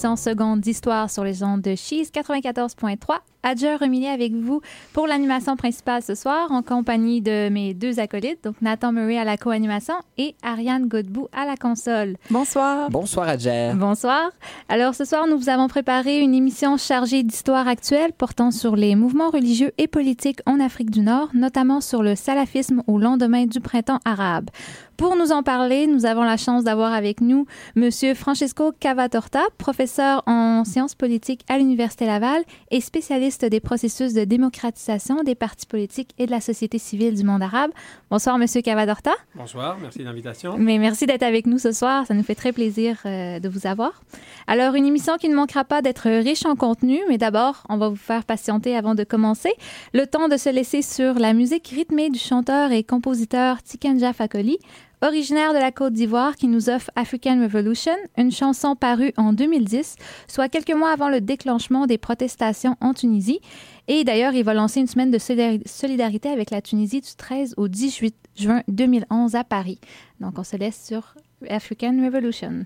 3600 secondes d'histoire sur les ondes de Cheese 94.3. Adja Remilly avec vous pour l'animation principale ce soir en compagnie de mes deux acolytes, donc Nathan Murray à la co-animation et Ariane Godbout à la console. Bonsoir. Bonsoir Adja. Bonsoir. Alors ce soir, nous vous avons préparé une émission chargée d'histoire actuelle portant sur les mouvements religieux et politiques en Afrique du Nord, notamment sur le salafisme au lendemain du printemps arabe. Pour nous en parler, nous avons la chance d'avoir avec nous Monsieur Francesco Cavatorta, professeur en sciences politiques à l'Université Laval et spécialiste des processus de démocratisation des partis politiques et de la société civile du monde arabe. Bonsoir, Monsieur Cavatorta. Bonsoir, merci de l'invitation. Mais merci d'être avec nous ce soir. Ça nous fait très plaisir euh, de vous avoir. Alors, une émission qui ne manquera pas d'être riche en contenu, mais d'abord, on va vous faire patienter avant de commencer. Le temps de se laisser sur la musique rythmée du chanteur et compositeur Tikenja Fakoli, originaire de la Côte d'Ivoire qui nous offre African Revolution, une chanson parue en 2010, soit quelques mois avant le déclenchement des protestations en Tunisie. Et d'ailleurs, il va lancer une semaine de solidarité avec la Tunisie du 13 au 18 juin 2011 à Paris. Donc, on se laisse sur African Revolution.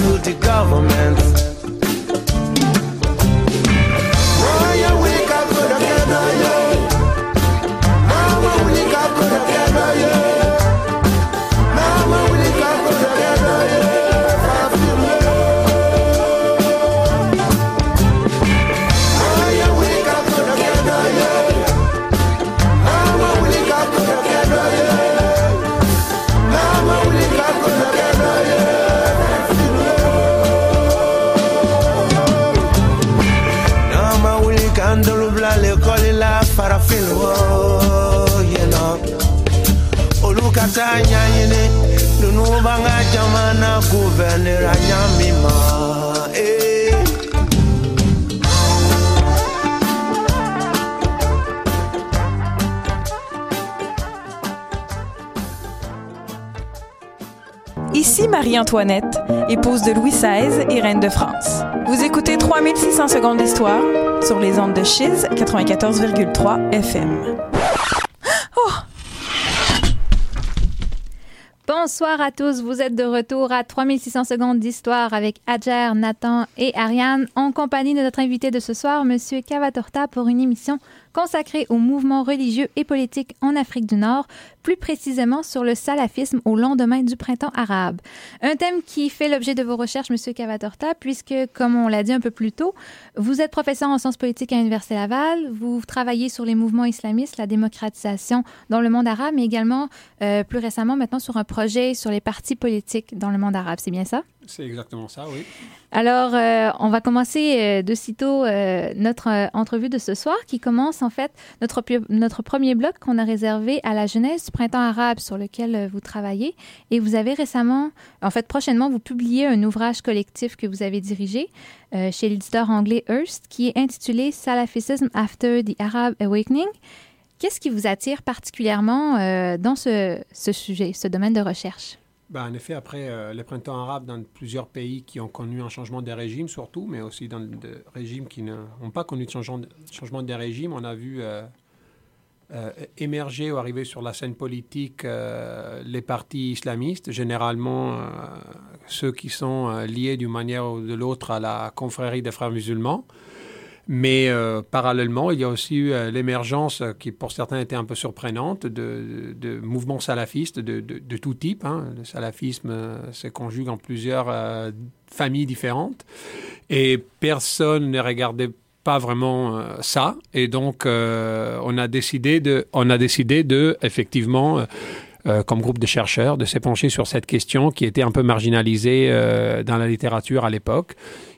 new the government. Marie-Antoinette, épouse de Louis XVI et reine de France. Vous écoutez 3600 secondes d'histoire sur les ondes de Chiz 94,3 FM. Bonsoir à tous, vous êtes de retour à 3600 secondes d'histoire avec Adjer, Nathan et Ariane en compagnie de notre invité de ce soir, Monsieur Cavatorta, pour une émission consacré aux mouvements religieux et politiques en Afrique du Nord, plus précisément sur le salafisme au lendemain du printemps arabe. Un thème qui fait l'objet de vos recherches, Monsieur Cavatorta, puisque, comme on l'a dit un peu plus tôt, vous êtes professeur en sciences politiques à l'Université Laval, vous travaillez sur les mouvements islamistes, la démocratisation dans le monde arabe, mais également, euh, plus récemment, maintenant, sur un projet sur les partis politiques dans le monde arabe. C'est bien ça? C'est exactement ça, oui. Alors, euh, on va commencer euh, de sitôt euh, notre entrevue de ce soir qui commence en fait notre, notre premier bloc qu'on a réservé à la jeunesse du printemps arabe sur lequel vous travaillez. Et vous avez récemment, en fait prochainement, vous publiez un ouvrage collectif que vous avez dirigé chez l'éditeur anglais Hearst qui est intitulé Salafism After the Arab Awakening. Qu'est-ce qui vous attire particulièrement dans ce, ce sujet, ce domaine de recherche? Ben, en effet, après euh, le printemps arabe, dans plusieurs pays qui ont connu un changement de régime surtout, mais aussi dans des régimes qui n'ont pas connu de changement, de changement de régime, on a vu euh, euh, émerger ou arriver sur la scène politique les partis islamistes, généralement ceux qui sont liés d'une manière ou de l'autre à la confrérie des frères musulmans. Mais euh, parallèlement, il y a aussi eu euh, l'émergence, euh, qui pour certains était un peu surprenante, de, mouvements salafistes de, tout type. Hein. Le salafisme se conjugue en plusieurs familles différentes. Et personne ne regardait pas vraiment ça. Et donc, on a décidé de, on a décidé de effectivement comme groupe de chercheurs, de s'épancher sur cette question qui était un peu marginalisée dans la littérature à l'époque.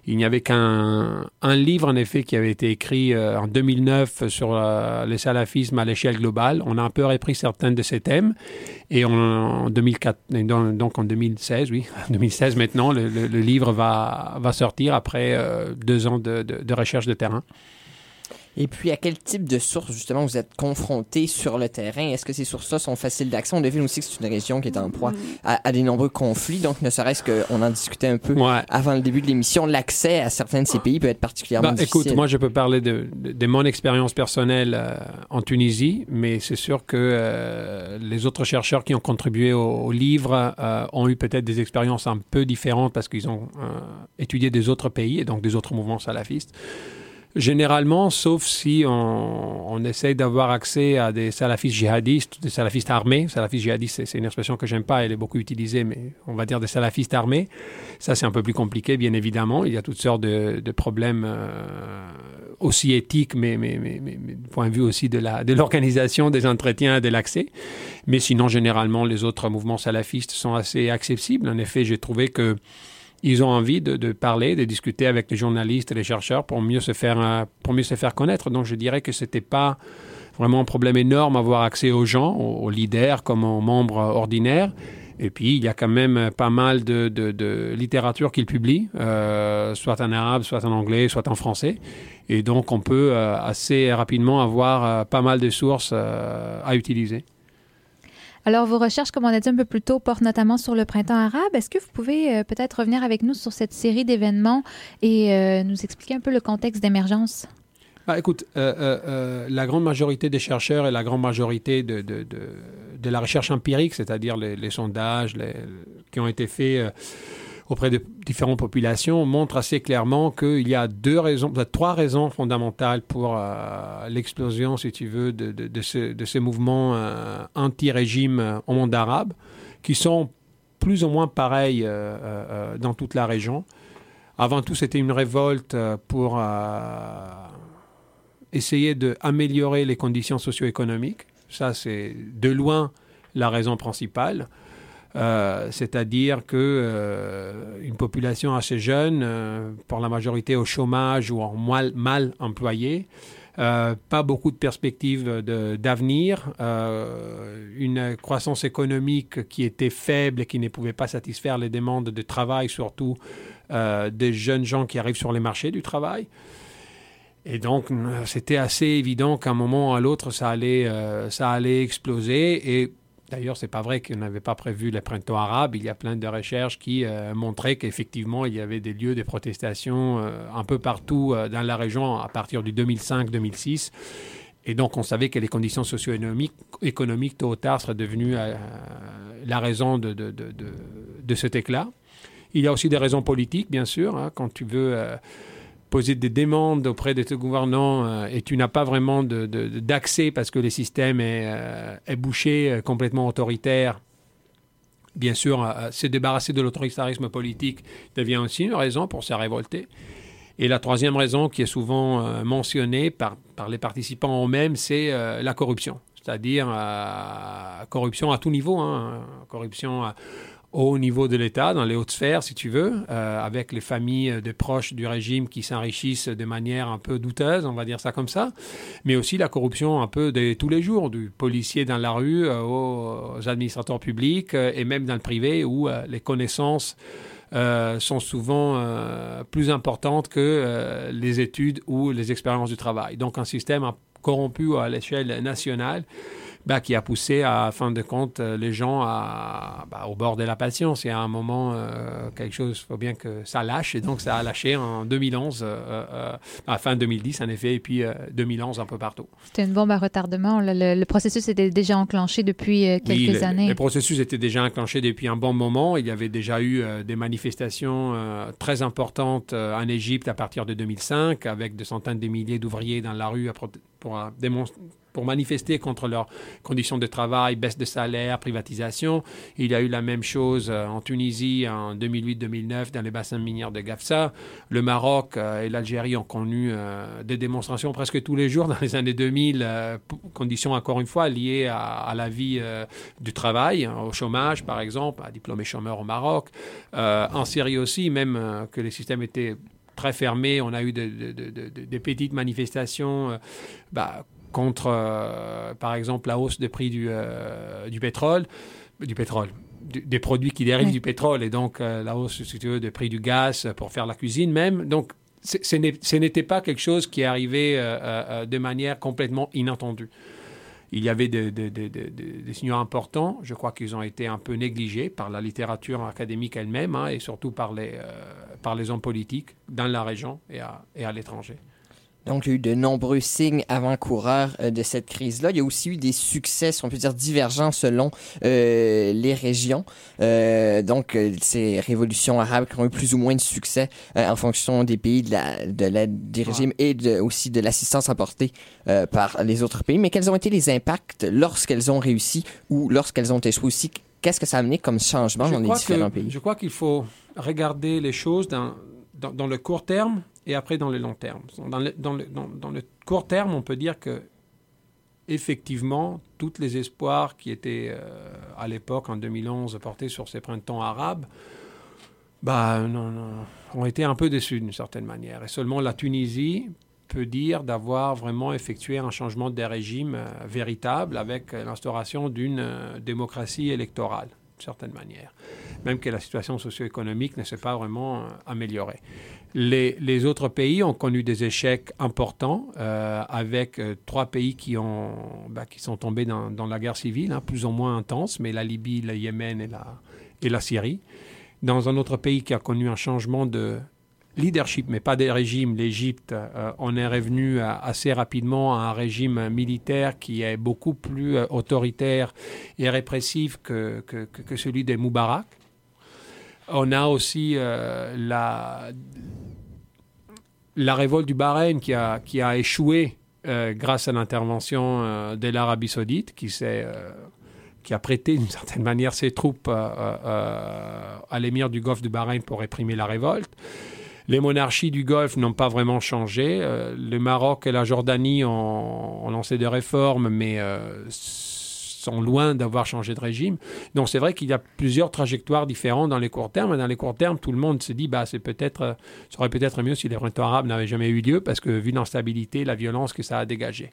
Il n'y avait qu'un un livre, en effet, qui avait été écrit euh, en 2009 sur euh, le salafisme à l'échelle globale. On a un peu repris certains de ces thèmes. Et en 2004, donc en 2016, oui, 2016 maintenant, le, livre va, va sortir après euh, deux ans de, de recherche de terrain. Et puis, à quel type de sources, justement, vous êtes confronté sur le terrain? Est-ce que ces sources-là sont faciles d'accès? On devine aussi que c'est une région qui est en proie à, des nombreux conflits. Donc, ne serait-ce qu'on en discutait un peu avant le début de l'émission, l'accès à certains de ces pays peut être particulièrement bah, difficile. Écoute, moi, je peux parler de, de, mon expérience personnelle euh, en Tunisie, mais c'est sûr que euh, les autres chercheurs qui ont contribué au, livre euh, ont eu peut-être des expériences un peu différentes parce qu'ils ont étudié des autres pays et donc des autres mouvements salafistes. Généralement, sauf si on, on essaye d'avoir accès à des salafistes djihadistes, des salafistes armés. Salafistes djihadistes, c'est une expression que j'aime pas, elle est beaucoup utilisée, mais on va dire des salafistes armés. Ça, c'est un peu plus compliqué, bien évidemment. Il y a toutes sortes de, de problèmes euh, aussi éthiques, mais, mais, mais, mais, du point de vue aussi de l'organisation de des entretiens et de l'accès. Mais sinon, généralement, les autres mouvements salafistes sont assez accessibles. En effet, j'ai trouvé que ils ont envie de, parler, de discuter avec les journalistes et les chercheurs pour mieux se faire, euh, pour mieux se faire connaître. Donc je dirais que ce n'était pas vraiment un problème énorme avoir accès aux gens, aux, leaders comme aux membres ordinaires. Et puis, il y a quand même pas mal de, littérature qu'ils publient, euh, soit en arabe, soit en anglais, soit en français. Et donc, on peut euh, assez rapidement avoir pas mal de sources à utiliser. Alors, vos recherches, comme on a dit un peu plus tôt, portent notamment sur le printemps arabe. Est-ce que vous pouvez euh, peut-être revenir avec nous sur cette série d'événements et euh, nous expliquer un peu le contexte d'émergence? Ah, écoute, euh, la grande majorité des chercheurs et la grande majorité de, de, la recherche empirique, c'est-à-dire les, sondages qui ont été faits auprès de différentes populations montre assez clairement qu'il y a deux raisons, trois raisons fondamentales pour euh, l'explosion, si tu veux, de, ces mouvements euh, anti-régime euh, au monde arabe, qui sont plus ou moins pareils dans toute la région. Avant tout, c'était une révolte pour essayer d'améliorer les conditions socio-économiques. Ça, c'est de loin la raison principale. Euh, c'est-à-dire que euh, une population assez jeune, euh, pour la majorité au chômage ou en mal, mal employée, pas beaucoup de perspectives d'avenir, une croissance économique qui était faible et qui ne pouvait pas satisfaire les demandes de travail, surtout des jeunes gens qui arrivent sur les marchés du travail. Et donc, c'était assez évident qu'à un moment ou à l'autre, ça allait, ça allait exploser. Et D'ailleurs, c'est pas vrai qu'on n'avait pas prévu le printemps arabe. Il y a plein de recherches qui euh, montraient qu'effectivement, il y avait des lieux de protestation euh, un peu partout euh, dans la région à partir du 2005-2006. Et donc, on savait que les conditions socio-économiques, économiques, tôt ou tard, seraient devenues la raison de, cet éclat. Il y a aussi des raisons politiques, bien sûr. Hein. quand tu veux poser des demandes auprès de tes gouvernants et tu n'as pas vraiment d'accès parce que le système est, est bouché, complètement autoritaire, bien sûr, se débarrasser de l'autoritarisme politique devient aussi une raison pour se révolter. Et la troisième raison qui est souvent mentionnée par, les participants eux-mêmes, c'est la corruption. C'est-à-dire euh, corruption à tout niveau, hein, corruption au niveau de l'État, dans les hautes sphères, si tu veux, euh, avec les familles de proches du régime qui s'enrichissent de manière un peu douteuse, on va dire ça comme ça, mais aussi la corruption un peu de tous les jours, du policier dans la rue euh, aux administrateurs publics et même dans le privé où les connaissances sont souvent plus importantes que les études ou les expériences du travail. Donc un système corrompu à l'échelle nationale, bah, qui a poussé, à fin de compte, euh, les gens à, bah, au bord de la passion. C'est à un moment euh, quelque chose, il faut bien que ça lâche. Et donc, ça a lâché en 2011, euh, à fin 2010, en effet, et puis 2011 un peu partout. C'était une bombe à retardement. Le, processus était déjà enclenché depuis quelques années. Le processus était déjà enclenché depuis un bon moment. Il y avait déjà eu des manifestations très importantes en Égypte à partir de 2005, avec des centaines de milliers d'ouvriers dans la rue pour, démontrer pour manifester contre leurs conditions de travail, baisse de salaire, privatisation. Il y a eu la même chose euh, en Tunisie en 2008-2009 dans les bassins minières de Gafsa. Le Maroc euh, et l'Algérie ont connu euh, des démonstrations presque tous les jours dans les années 2000, conditions encore une fois liées à, la vie du travail, hein, au chômage par exemple, à diplômés chômeurs au Maroc. en Syrie aussi, même que les systèmes étaient très fermés, on a eu des petites manifestations bah, contre, euh, par exemple, la hausse des prix du, euh, du pétrole, du pétrole, des produits qui dérivent du pétrole, et donc euh, la hausse, si tu veux, des prix du gaz pour faire la cuisine même. Donc, ce n'était pas quelque chose qui arrivait de manière complètement inattendue. Il y avait des, signaux importants. Je crois qu'ils ont été un peu négligés par la littérature académique elle-même hein, et surtout par les, par les hommes politiques dans la région et à, et à l'étranger. Donc, il y a eu de nombreux signes avant-coureurs euh, de cette crise-là. Il y a aussi eu des succès, si on peut dire, divergents selon euh, les régions. Euh, donc, ces révolutions arabes qui ont eu plus ou moins de succès en fonction des pays, de la, de des régimes et de, aussi de l'assistance apportée par les autres pays. Mais quels ont été les impacts lorsqu'elles ont réussi ou lorsqu'elles ont échoué aussi? Qu'est-ce que ça a amené comme changement dans les différents pays? Je crois qu'il faut regarder les choses dans, dans, dans le court terme et après dans le long terme. Dans le, dans le, dans, le court terme, on peut dire que effectivement, tous les espoirs qui étaient euh, à l'époque, en 2011, portés sur ces printemps arabes, bah, non, ont été un peu déçus d'une certaine manière. Et seulement la Tunisie peut dire d'avoir vraiment effectué un changement de régime euh, véritable avec l'instauration d'une euh, démocratie électorale, d'une certaine manière, même que la situation socio-économique ne s'est pas vraiment améliorée. Les, autres pays ont connu des échecs importants, euh, avec euh, trois pays qui, ont, bah, qui sont tombés dans, la guerre civile, hein, plus ou moins intense, mais la Libye, le Yémen et la, et la Syrie. Dans un autre pays qui a connu un changement de leadership, mais pas de régime, l'Égypte, euh, on est revenu assez rapidement à un régime militaire qui est beaucoup plus autoritaire et répressif que, que, que celui des Moubarak. On a aussi la la révolte du Bahreïn qui a, qui a échoué euh, grâce à l'intervention euh, de l'Arabie saoudite, qui, euh, qui a prêté d'une certaine manière ses troupes à l'émir du Golfe du Bahreïn pour réprimer la révolte. Les monarchies du Golfe n'ont pas vraiment changé. le Maroc et la Jordanie ont lancé des réformes, mais sont loin d'avoir changé de régime. Donc c'est vrai qu'il y a plusieurs trajectoires différentes dans les courts termes. dans les courts termes, tout le monde se dit, bah, c'est peut-être, ça aurait peut-être mieux si les printemps arabes n'avaient jamais eu lieu, parce que vu l'instabilité, la violence que ça a dégagé.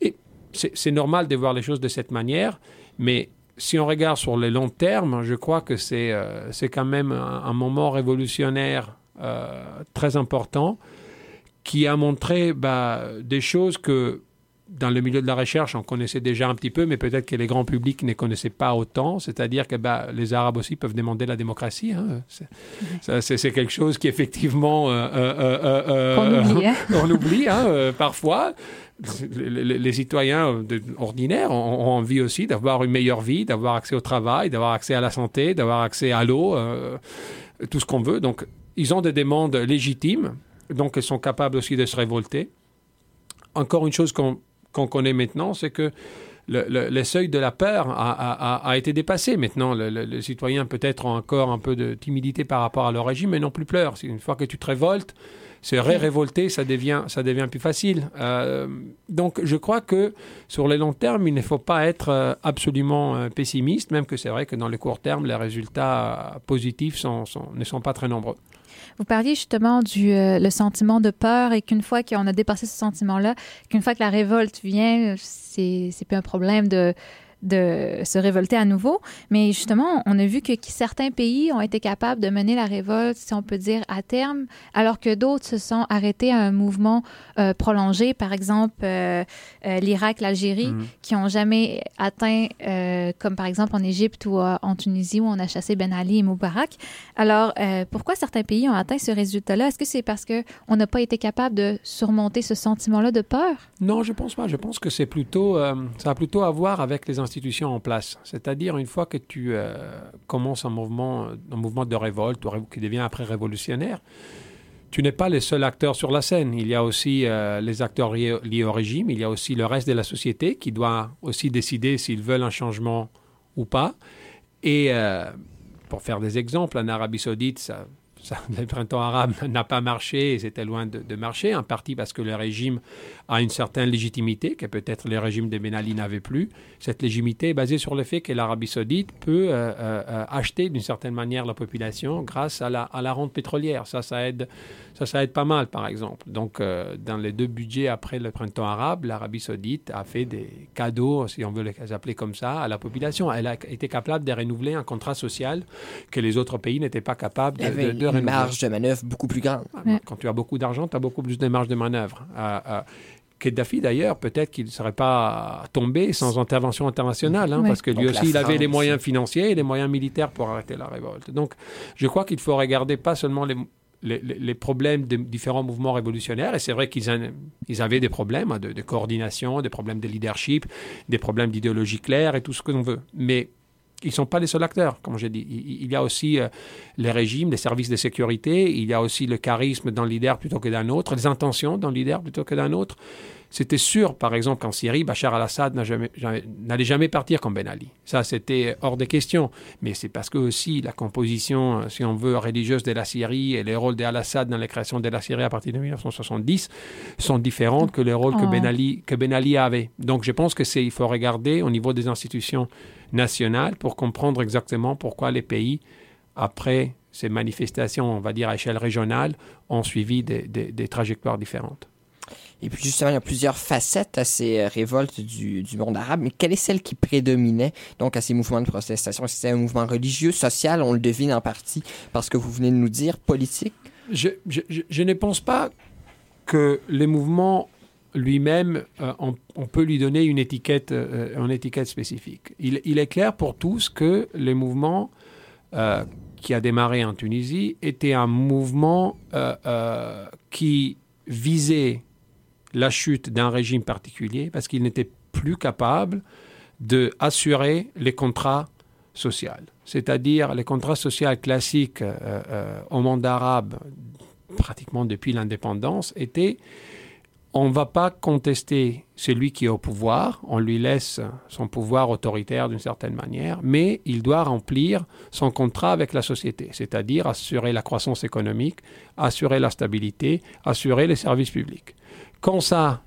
Et c'est normal de voir les choses de cette manière, mais si on regarde sur le long terme, je crois que c'est euh, quand même un, moment révolutionnaire euh, très important qui a montré bah, des choses que dans le milieu de la recherche, on connaissait déjà un petit peu, mais peut-être que les grands publics ne connaissaient pas autant. C'est-à-dire que bah, les Arabes aussi peuvent demander la démocratie. Hein. C'est quelque chose qui effectivement euh, euh, euh, on oublie, hein. on oublie hein, parfois. Les, citoyens ordinaires ont, envie aussi d'avoir une meilleure vie, d'avoir accès au travail, d'avoir accès à la santé, d'avoir accès à l'eau, tout ce qu'on veut. Donc, ils ont des demandes légitimes donc elles sont capables aussi de se révolter. Encore une chose qu'on connaît maintenant, c'est que le, seuil de la peur a, été dépassé. Maintenant, le, citoyen peut-être encore un peu de timidité par rapport à leur régime, mais non plus pleure. Une fois que tu te révoltes, se ré-révolter, ça devient, ça devient plus facile. Euh, donc, je crois que sur le long terme, il ne faut pas être euh, absolument euh, pessimiste, même que c'est vrai que dans le court terme, les résultats positifs ne sont pas très nombreux. Vous parliez justement du le sentiment de peur et qu'une fois qu'on a dépassé ce sentiment-là, qu'une fois que la révolte vient, c'est plus un problème de de se révolter à nouveau. Mais justement, on a vu que certains pays ont été capables de mener la révolte, si on peut dire, à terme, alors que d'autres se sont arrêtés à un mouvement euh, prolongé, par exemple euh, euh, l'Irak, l'Algérie, mhm. qui n'ont jamais atteint, comme par exemple en Égypte ou en Tunisie, où on a chassé Ben Ali et Moubarak. Alors, pourquoi certains pays ont atteint ce résultat-là? Est-ce que c'est parce qu'on n'a pas été capable de surmonter ce sentiment-là de peur? Non, je pense pas. Je pense que c'est plutôt, ça a plutôt à voir avec les institutions en place. C'est-à-dire, une fois que tu euh, commences un mouvement, un mouvement de révolte qui devient après révolutionnaire, tu n'es pas le seul acteur sur la scène. Il y a aussi euh, les acteurs liés, au régime, il y a aussi le reste de la société qui doit aussi décider s'ils veulent un changement ou pas. Et euh, pour faire des exemples, en Arabie saoudite, ça, le printemps arabe n'a pas marché et c'était loin de, marcher, en partie parce que le régime a une certaine légitimité que peut-être le régime de Ben Ali n'avait plus. Cette légitimité est basée sur le fait que l'Arabie saoudite peut euh, euh, acheter d'une certaine manière la population grâce à la, à la rente pétrolière. Ça, ça aide ça, ça aide pas mal, par exemple. Donc, euh, dans les deux budgets après le printemps arabe, l'Arabie saoudite a fait des cadeaux, si on veut les appeler comme ça, à la population. Elle a été capable de renouveler un contrat social que les autres pays n'étaient pas capables de, de, de, une marge de manœuvre beaucoup plus grande. Quand tu as beaucoup d'argent, tu as beaucoup plus de marge de manœuvre. Euh, euh, Kadhafi, d'ailleurs, peut-être qu'il ne serait pas tombé sans intervention internationale, hein, parce que lui aussi, il avait les moyens financiers et les moyens militaires pour arrêter la révolte. Donc, je crois qu'il faut regarder pas seulement les, les, problèmes de différents mouvements révolutionnaires. Et c'est vrai qu'ils ils avaient des problèmes hein, de, coordination, des problèmes de leadership, des problèmes d'idéologie claire et tout ce que l'on veut. Mais ils ne sont pas les seuls acteurs, comme j'ai dit. Il y a aussi euh, les régimes, les services de sécurité, il y a aussi le charisme d'un leader plutôt que d'un autre, les intentions d'un leader plutôt que d'un autre. C'était sûr, par exemple, qu'en Syrie, Bachar al-Assad n'allait jamais, partir comme Ben Ali. Ça, c'était hors de question. Mais c'est parce que aussi la composition, euh, si on veut, religieuse de la Syrie et les rôles d'al-Assad dans la création de la Syrie à partir de 1970 sont différentes que les rôles que, ben Ali, que Ben Ali avait. Donc, je pense que c'est, il faut regarder au niveau des institutions nationales pour comprendre exactement pourquoi les pays, après ces manifestations, on va dire à échelle régionale, ont suivi des trajectoires différentes. Et puis justement, il y a plusieurs facettes à ces euh, révoltes du, monde arabe, mais quelle est celle qui prédominait donc à ces mouvements de protestation? Est-ce que c'était un mouvement religieux, social? On le devine en partie parce que vous venez de nous dire, politique? Je, je, ne pense pas que les mouvements lui-même, euh, on, peut lui donner une étiquette, euh, une étiquette spécifique. Il, est clair pour tous que les mouvements qui a démarré en Tunisie était un mouvement qui visait la chute d'un régime particulier parce qu'il n'était plus capable d'assurer les contrats sociaux. C'est-à-dire les contrats sociaux classiques euh, euh, au monde arabe, pratiquement depuis l'indépendance, étaient on ne va pas contester celui qui est au pouvoir, on lui laisse son pouvoir autoritaire d'une certaine manière, mais il doit remplir son contrat avec la société, c'est-à-dire assurer la croissance économique, assurer la stabilité, assurer les services publics. Quand ça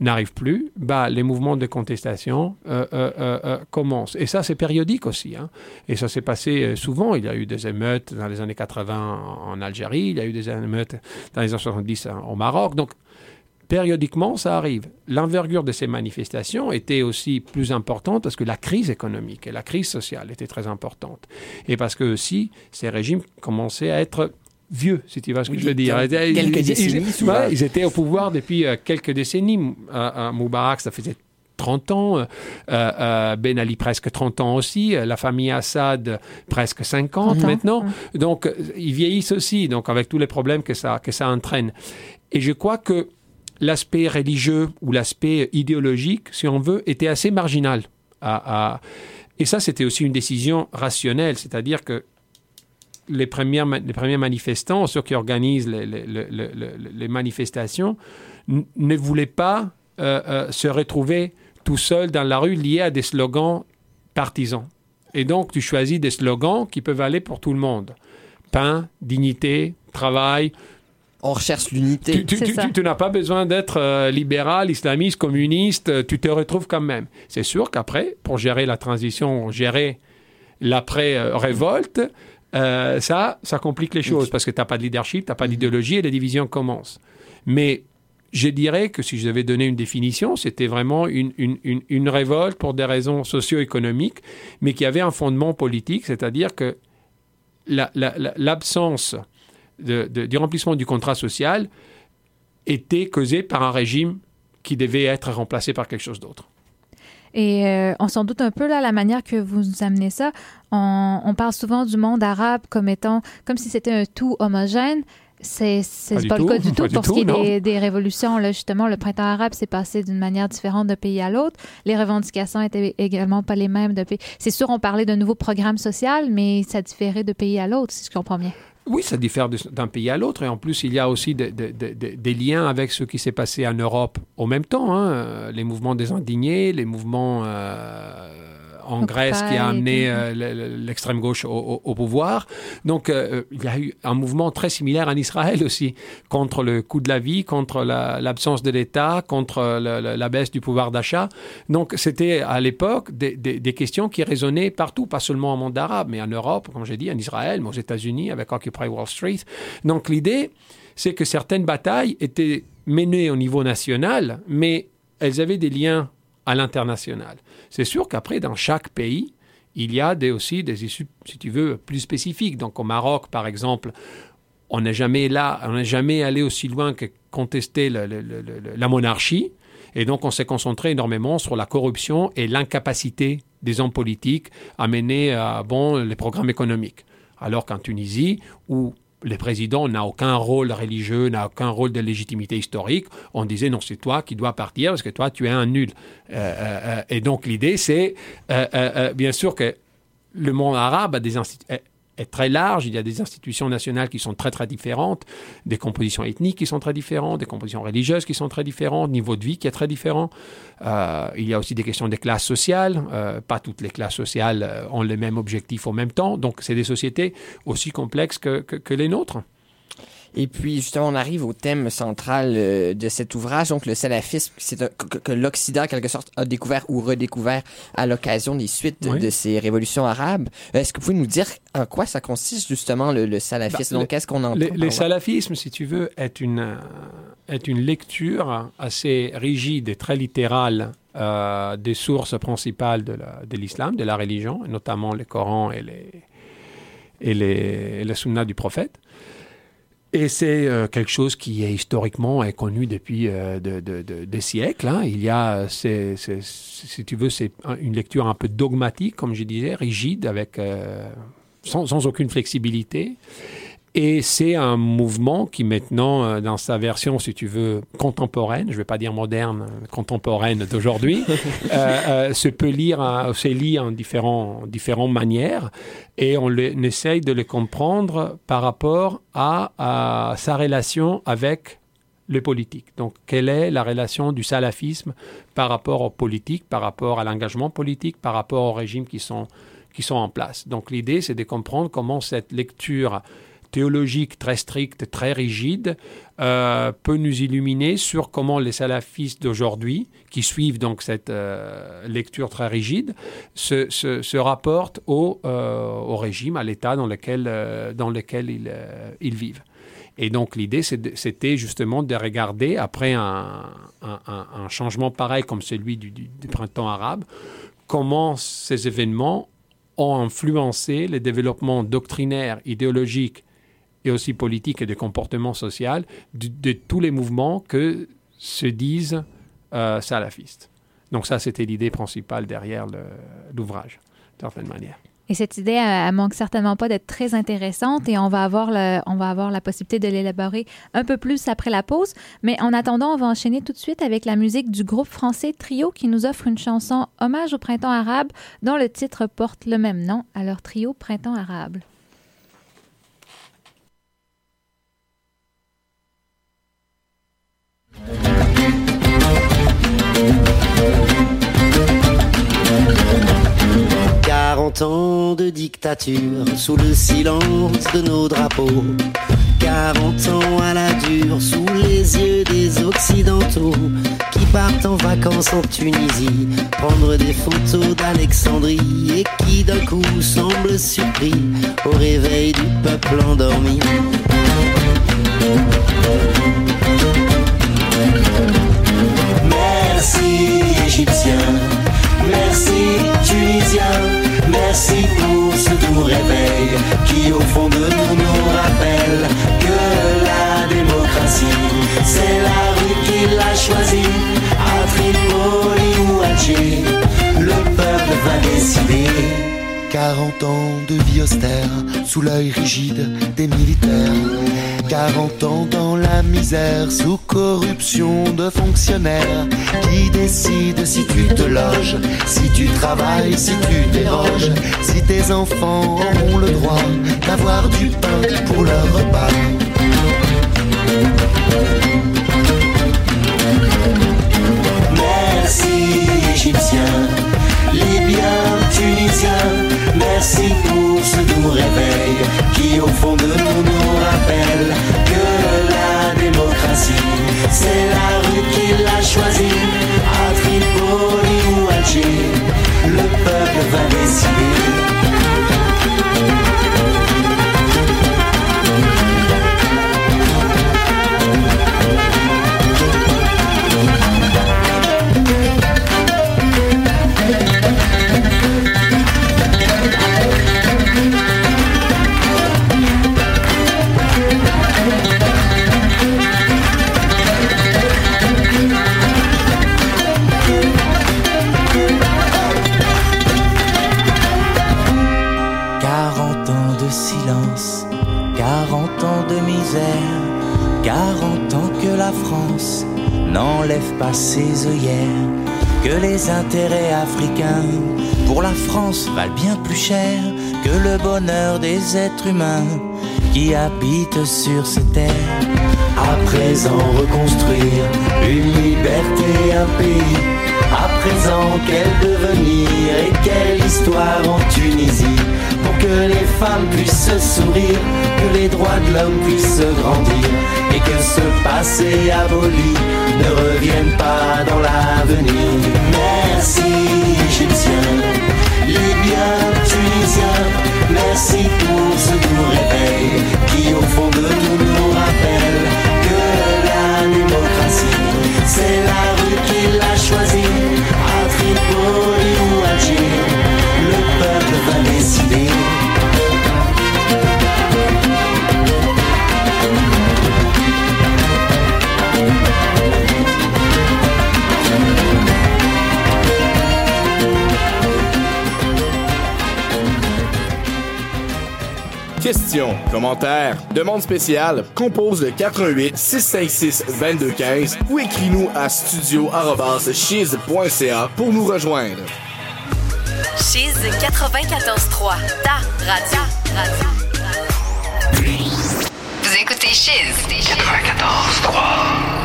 n'arrive plus, bah, les mouvements de contestation euh, euh, euh, commencent. Et ça, c'est périodique aussi. Hein. Et ça s'est passé souvent. Il y a eu des émeutes dans les années 80 en Algérie, il y a eu des émeutes dans les années 70 au Maroc. Donc, périodiquement, ça arrive. L'envergure de ces manifestations était aussi plus importante parce que la crise économique et la crise sociale étaient très importantes. Et parce que aussi, ces régimes commençaient à être vieux, si tu vois ce que je veux dire. Quelques décennies. Ils, étaient au pouvoir depuis euh, quelques décennies. Euh, Moubarak, ça faisait 30 ans, euh, Ben Ali presque 30 ans aussi, la famille Assad presque 50 maintenant. Donc ils vieillissent aussi, donc avec tous les problèmes que ça, que ça entraîne. Et je crois que l'aspect religieux ou l'aspect idéologique, si on veut, était assez marginal. et ça, c'était aussi une décision rationnelle, c'est-à-dire que les, premiers manifestants, ceux qui organisent les, manifestations, ne voulaient pas euh, euh, se retrouver tout seul dans la rue liés à des slogans partisans. Et donc, tu choisis des slogans qui peuvent aller pour tout le monde. Pain, dignité, travail, on recherche l'unité. Tu, n'as pas besoin d'être euh, libéral, islamiste, communiste, tu te retrouves quand même. C'est sûr qu'après, pour gérer la transition, gérer l'après-révolte, euh, ça, ça complique les choses parce que tu n'as pas de leadership, tu n'as pas mm-hmm. d'idéologie et les divisions commencent. Mais je dirais que si je devais donner une définition, c'était vraiment une, une, une, révolte pour des raisons socio-économiques, mais qui avait un fondement politique, c'est-à-dire que l'absence du remplissement du contrat social était causée par un régime qui devait être remplacé par quelque chose d'autre. Et euh, on s'en doute un peu là la manière que vous nous amenez ça. On, on parle souvent du monde arabe comme étant comme si c'était un tout homogène. C'est pas, pas le cas du tout pour ce qui est des, révolutions. Là, justement, le printemps arabe s'est passé d'une manière différente d'un pays à l'autre. Les revendications étaient également pas les mêmes. C'est sûr, on parlait d'un nouveau programme social, mais ça différait de pays à l'autre, si je comprends bien. Oui, ça diffère d'un pays à l'autre. Et en plus, il y a aussi des liens avec ce qui s'est passé en Europe au même temps. Hein. Les mouvements des indignés, les mouvements euh, en Grèce qui a amené euh, l'extrême gauche au, pouvoir. Donc, euh, il y a eu un mouvement très similaire en Israël aussi, contre le coût de la vie, contre l'absence de l'État, contre la, baisse du pouvoir d'achat. Donc, c'était à l'époque des, des, questions qui résonnaient partout, pas seulement au monde arabe, mais en Europe, comme j'ai dit, en Israël, mais aux États-Unis, avec Occupy Wall Street. Donc, l'idée, c'est que certaines batailles étaient menées au niveau national, mais elles avaient des liens à l'international. C'est sûr qu'après, dans chaque pays, il y a des, aussi des issues, si tu veux, plus spécifiques. Donc au Maroc, par exemple, on n'est jamais là, on n'est jamais allé aussi loin que contester la monarchie. Et donc, on s'est concentré énormément sur la corruption et l'incapacité des hommes politiques à mener à bon les programmes économiques. Alors qu'en Tunisie, où le président n'a aucun rôle religieux, n'a aucun rôle de légitimité historique. On disait non, c'est toi qui dois partir parce que toi, tu es un nul. Euh, euh, euh, et donc l'idée, c'est bien sûr que le monde arabe a des institutions est très large. Il y a des institutions nationales qui sont très très différentes, des compositions ethniques qui sont très différentes, des compositions religieuses qui sont très différentes, niveau de vie qui est très différent. Euh, il y a aussi des questions des classes sociales. Euh, pas toutes les classes sociales euh, ont les mêmes objectifs au même temps. Donc c'est des sociétés aussi complexes que, que les nôtres. Et puis, justement, on arrive au thème central euh, de cet ouvrage, donc le salafisme, c'est que, l'Occident, en quelque sorte, a découvert ou redécouvert à l'occasion des suites de, ces révolutions arabes. Est-ce que vous pouvez nous dire en quoi ça consiste, justement, le, salafisme? Bah, donc, qu'est-ce qu'on entend? Le, le salafisme, si tu veux, est une, est une lecture assez rigide et très littérale euh, des sources principales de l'islam, de, la religion, notamment le Coran et les, et les, et les sunnas du prophète. Et c'est euh, quelque chose qui est historiquement est connu depuis euh, des siècles. Hein. Il y a, si tu veux, c'est une lecture un peu dogmatique, comme je disais, rigide, avec euh, sans, sans, aucune flexibilité. Et c'est un mouvement qui maintenant, euh, dans sa version, si tu veux, contemporaine, je ne vais pas dire moderne, contemporaine d'aujourd'hui, euh, euh, se peut lire, se lit en différents, différentes manières et on, essaye de le comprendre par rapport à, à sa relation avec le politique. Donc, quelle est la relation du salafisme par rapport aux politiques, par rapport à l'engagement politique, par rapport aux régimes qui sont, qui sont en place. Donc, l'idée, c'est de comprendre comment cette lecture théologique très stricte, très rigide, euh, peut nous illuminer sur comment les salafistes d'aujourd'hui, qui suivent donc cette euh, lecture très rigide, se, se, rapportent au, euh, au, régime, à l'état dans lequel, dans lequel ils, ils vivent. Et donc l'idée, c'était justement de regarder, après un, un, changement pareil comme celui du, du, printemps arabe, comment ces événements ont influencé le développement doctrinaire, idéologique et aussi politique et de comportement social de, tous les mouvements que se disent euh, salafistes. Donc ça, c'était l'idée principale derrière l'ouvrage, d'une certaine manière. Et cette idée, elle, manque certainement pas d'être très intéressante et on va avoir, on va avoir la possibilité de l'élaborer un peu plus après la pause. Mais en attendant, on va enchaîner tout de suite avec la musique du groupe français Trio qui nous offre une chanson Hommage au printemps arabe dont le titre porte le même nom. Alors Trio Printemps arabe. 40 ans de dictature sous le silence de nos drapeaux. 40 ans à la dure sous les yeux des Occidentaux qui partent en vacances en Tunisie, prendre des photos d'Alexandrie et qui d'un coup semblent surpris au réveil du peuple endormi. Merci Égyptiens, merci Tunisiens, merci pour ce doux réveil qui au fond de nous nous rappelle que la démocratie, c'est la rue qui l'a choisie, à Tripoli ou à le peuple va décider. 40 ans de vie austère sous l'œil rigide des militaires. 40 ans dans la misère sous corruption de fonctionnaires qui décident si tu te loges, si tu travailles, si tu déroges, si tes enfants auront le droit d'avoir du pain pour leur repas. Œillères, que les intérêts africains pour la France valent bien plus cher que le bonheur des êtres humains qui habitent sur ces terres. À présent reconstruire une liberté, un pays. À présent quel devenir et quelle histoire en Tunisie que les femmes puissent sourire, que les droits de l'homme puissent grandir et que ce passé aboli ne revienne pas dans l'avenir. Merci Égyptiens, Libyens, Tunisiens, merci pour ce doux réveil qui au fond de nous Questions, commentaires, demandes spéciales, compose le 88 656 2215 ou écris-nous à studio@chiz.ca pour nous rejoindre. Chiz 94.3, ta radio. radio. Vous écoutez Chiz 94.3.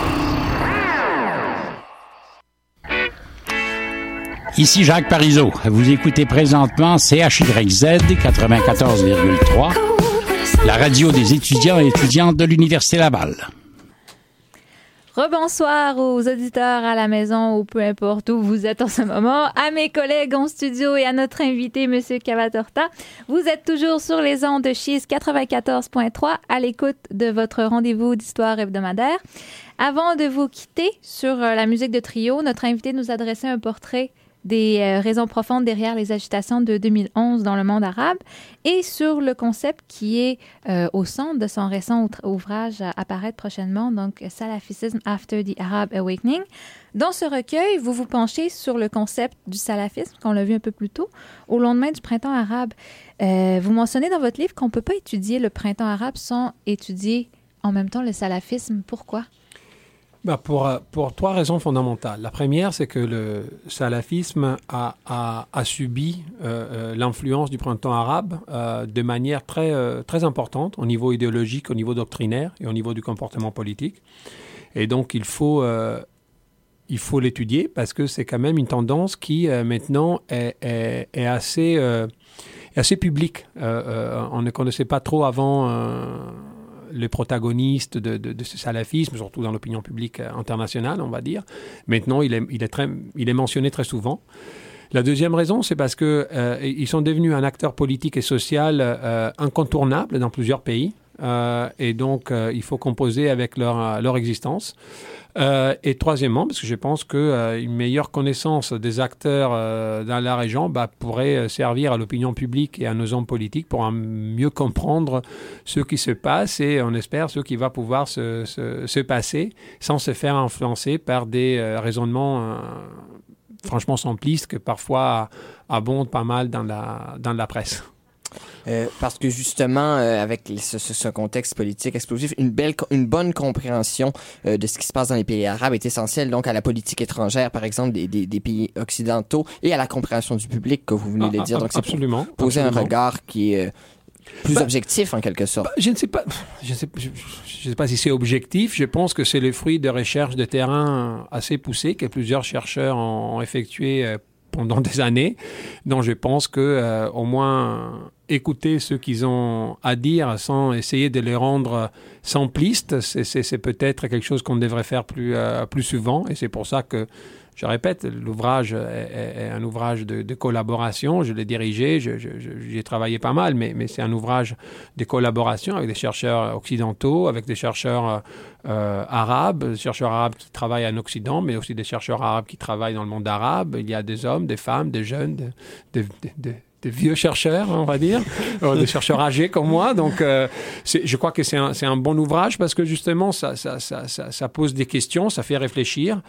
Ici Jacques Parizeau. Vous écoutez présentement CHYZ 94,3, la radio des étudiants et étudiantes de l'Université Laval. Rebonsoir aux auditeurs à la maison ou peu importe où vous êtes en ce moment, à mes collègues en studio et à notre invité, Monsieur Cavatorta. Vous êtes toujours sur les ondes de Chiz 94.3 à l'écoute de votre rendez-vous d'histoire hebdomadaire. Avant de vous quitter sur euh, la musique de trio, notre invité nous adressait un portrait des euh, raisons profondes derrière les agitations de 2011 dans le monde arabe et sur le concept qui est euh, au centre de son récent ouvrage à apparaître prochainement, donc Salafism After the Arab Awakening. Dans ce recueil, vous vous penchez sur le concept du salafisme, qu'on l'a vu un peu plus tôt, au lendemain du printemps arabe. Euh, vous mentionnez dans votre livre qu'on ne peut pas étudier le printemps arabe sans étudier en même temps le salafisme. Pourquoi? Bah pour, pour trois raisons fondamentales. La première, c'est que le salafisme a, subi euh, euh, l'influence du printemps arabe euh, de manière très, euh, importante au niveau idéologique, au niveau doctrinaire et au niveau du comportement politique. Et donc, il faut l'étudier parce que c'est quand même une tendance qui euh, maintenant est, assez, euh, publique. Euh, euh, on ne connaissait pas trop avant euh, les protagonistes de, ce salafisme, surtout dans l'opinion publique euh, internationale, on va dire. Maintenant, il est, très, il est mentionné très souvent. La deuxième raison, c'est parce que euh, sont devenus un acteur politique et social euh, incontournable dans plusieurs pays. Euh, et donc, il faut composer avec leur, leur existence. Euh, et troisièmement, parce que je pense qu'une meilleure connaissance des acteurs euh, dans la région bah, pourrait euh, servir à l'opinion publique et à nos hommes politiques pour mieux comprendre ce qui se passe et on espère ce qui va pouvoir se, se- se passer sans se faire influencer par des euh, raisonnements euh, franchement simplistes que parfois abondent pas mal dans la, dans la presse. Euh, parce que justement, euh, avec ce, ce- ce contexte politique explosif, une, belle, une bonne compréhension euh, de ce qui se passe dans les pays arabes est essentielle donc à la politique étrangère, par exemple, des, des, des pays occidentaux et à la compréhension du public que vous venez de Ah, dire. ah, Donc, c'est absolument. poser un regard qui est plus Bah, objectif en quelque sorte. Bah, je ne sais pas, je ne sais, je- je sais pas si c'est objectif. Je pense que c'est le fruit de recherches de terrain assez poussées que plusieurs chercheurs ont, effectuées pendant des années. Donc je pense que euh, au moins écouter ce qu'ils ont à dire sans essayer de les rendre simplistes, c'est- peut-être quelque chose qu'on devrait faire plus, euh, plus souvent. Et c'est pour ça que je répète, l'ouvrage est, un ouvrage de, collaboration. Je l'ai dirigé, je- je- je- j'y ai travaillé pas mal, mais, c'est un ouvrage de collaboration avec des chercheurs occidentaux, avec des chercheurs euh, arabes, des chercheurs arabes qui travaillent en Occident, mais aussi des chercheurs arabes qui travaillent dans le monde arabe. Il y a des hommes, des femmes, des jeunes, des- des- vieux chercheurs, on va dire, euh, des chercheurs âgés comme moi. Donc, euh, je crois que c'est un, bon ouvrage parce que justement, ça, ça, ça, ça, ça pose des questions, ça fait réfléchir.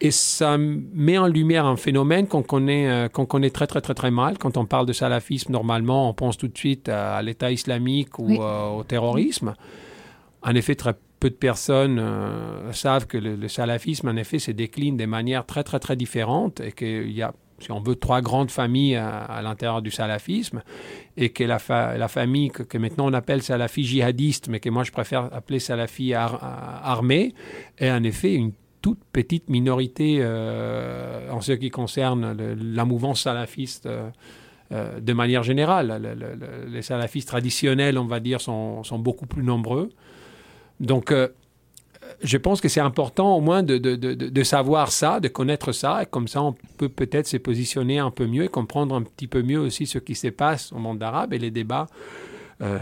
Et ça met en lumière un phénomène qu'on connaît, euh, qu'on connaît très, très, très, très mal. Quand on parle de salafisme, normalement, on pense tout de suite à, l'État islamique ou Oui. euh, au terrorisme. En effet, très peu de personnes euh, savent que le, le salafisme, en effet, se décline de manière très, très, très différente et qu'il y a, si on veut, trois grandes familles à, l'intérieur du salafisme et que la, la famille que, maintenant on appelle salafi djihadiste, mais que moi je préfère appeler salafi ar- armée, est en effet une toute petite minorité euh, en ce qui concerne la mouvance salafiste euh, euh, de manière générale. Le- le- le- les salafistes traditionnels, on va dire, sont, sont beaucoup plus nombreux. Donc, je pense que c'est important au moins de, de- de- de- savoir ça, de connaître ça, et comme ça on peut peut-être se positionner un peu mieux et comprendre un petit peu mieux aussi ce qui se passe au monde arabe et les débats euh,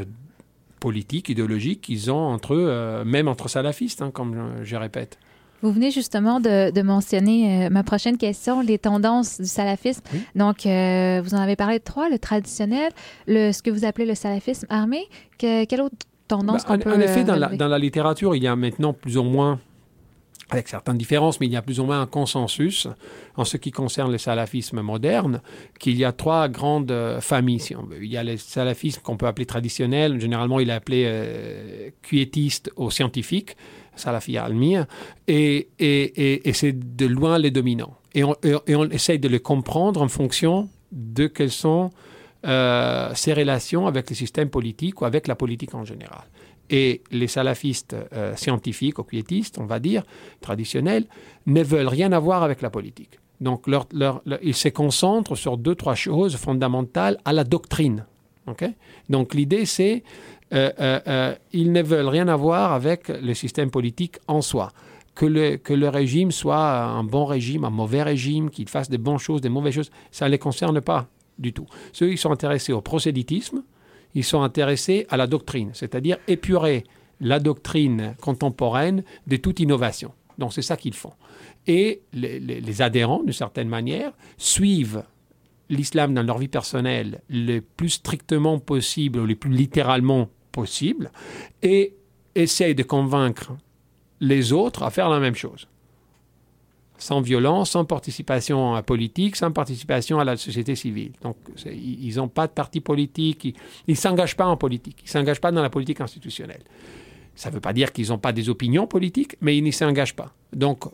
politiques, idéologiques qu'ils ont entre eux, euh, même entre salafistes, hein, comme je, je répète. Vous venez justement de, de mentionner euh, ma prochaine question, les tendances du salafisme. Oui. Donc, euh, vous en avez parlé de trois, le traditionnel, le, ce que vous appelez le salafisme armé. Que, quelle autre tendance Bah, qu'on en, peut en effet, euh, dans la, relever? dans la littérature, il y a maintenant plus ou moins, avec certaines différences, mais il y a plus ou moins un consensus en ce qui concerne le salafisme moderne, qu'il y a trois grandes euh, familles, si on veut. Il y a le salafisme qu'on peut appeler traditionnel, généralement il est appelé euh, quiétiste ou scientifique, salafi almir, et, et, et, et c'est de loin les dominants. Et on, et, on essaye de les comprendre en fonction de quelles sont euh, ses relations avec le système politique ou avec la politique en général. Et les salafistes euh, scientifiques ou quiétistes, on va dire, traditionnels, ne veulent rien avoir avec la politique. Donc, ils se concentrent sur deux, trois choses fondamentales à la doctrine. ok? Donc, l'idée, c'est euh, euh, ils ne veulent rien avoir avec le système politique en soi. Que le, que le régime soit un bon régime, un mauvais régime, qu'il fasse des bonnes choses, des mauvaises choses, ça ne les concerne pas du tout. Ceux qui sont intéressés au prosélytisme, ils sont intéressés à la doctrine, c'est-à-dire épurer la doctrine contemporaine de toute innovation. Donc c'est ça qu'ils font. Et les, les- les adhérents, d'une certaine manière, suivent l'islam dans leur vie personnelle le plus strictement possible, ou le plus littéralement possible, et essayent de convaincre les autres à faire la même chose. Sans violence, sans participation à politique, sans participation à la société civile. Donc, ils n'ont pas de parti politique, ils ne s'engagent pas en politique, ils ne s'engagent pas dans la politique institutionnelle. Ça ne veut pas dire qu'ils n'ont pas des opinions politiques, mais ils ne s'engagent pas. Donc,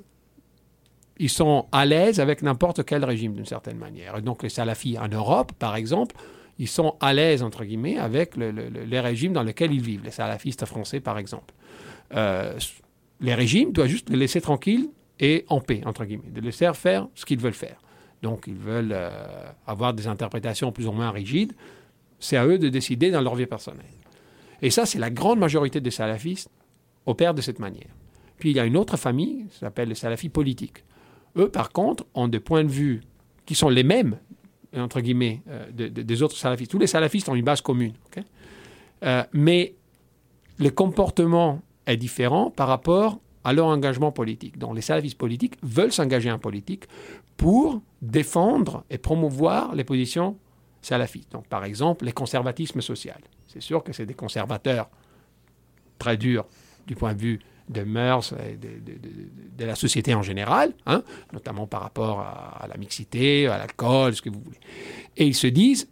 ils sont à l'aise avec n'importe quel régime d'une certaine manière. Et donc les salafis en Europe, par exemple, ils sont à l'aise, entre guillemets, avec le- le- le- les régimes dans lesquels ils vivent, les salafistes français, par exemple. Euh, les régimes doivent juste les laisser tranquilles et en paix, entre guillemets, de laisser faire ce qu'ils veulent faire. Donc ils veulent euh, avoir des interprétations plus ou moins rigides. C'est à eux de décider dans leur vie personnelle. Et ça, c'est la grande majorité des salafistes opèrent de cette manière. Puis il y a une autre famille, ça s'appelle les salafis politiques. Eux, par contre, ont des points de vue qui sont les mêmes, entre guillemets, euh, de- de- des autres salafistes. Tous les salafistes ont une base commune. Euh, mais le comportement est différent par rapport à leur engagement politique. Donc les salafistes politiques veulent s'engager en politique pour défendre et promouvoir les positions salafistes. Donc par exemple, les conservatismes social. C'est sûr que c'est des conservateurs très durs du point de vue des mœurs et de, la société en général, hein, notamment par rapport à la mixité, à l'alcool, ce que vous voulez. Et ils se disent,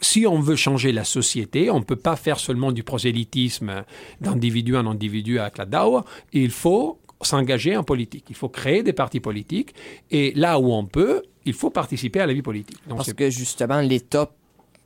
si on veut changer la société, on ne peut pas faire seulement du prosélytisme d'individu en individu avec la dawa, il faut s'engager en politique, il faut créer des partis politiques, et là où on peut, il faut participer à la vie politique. Donc Parce que justement, l'État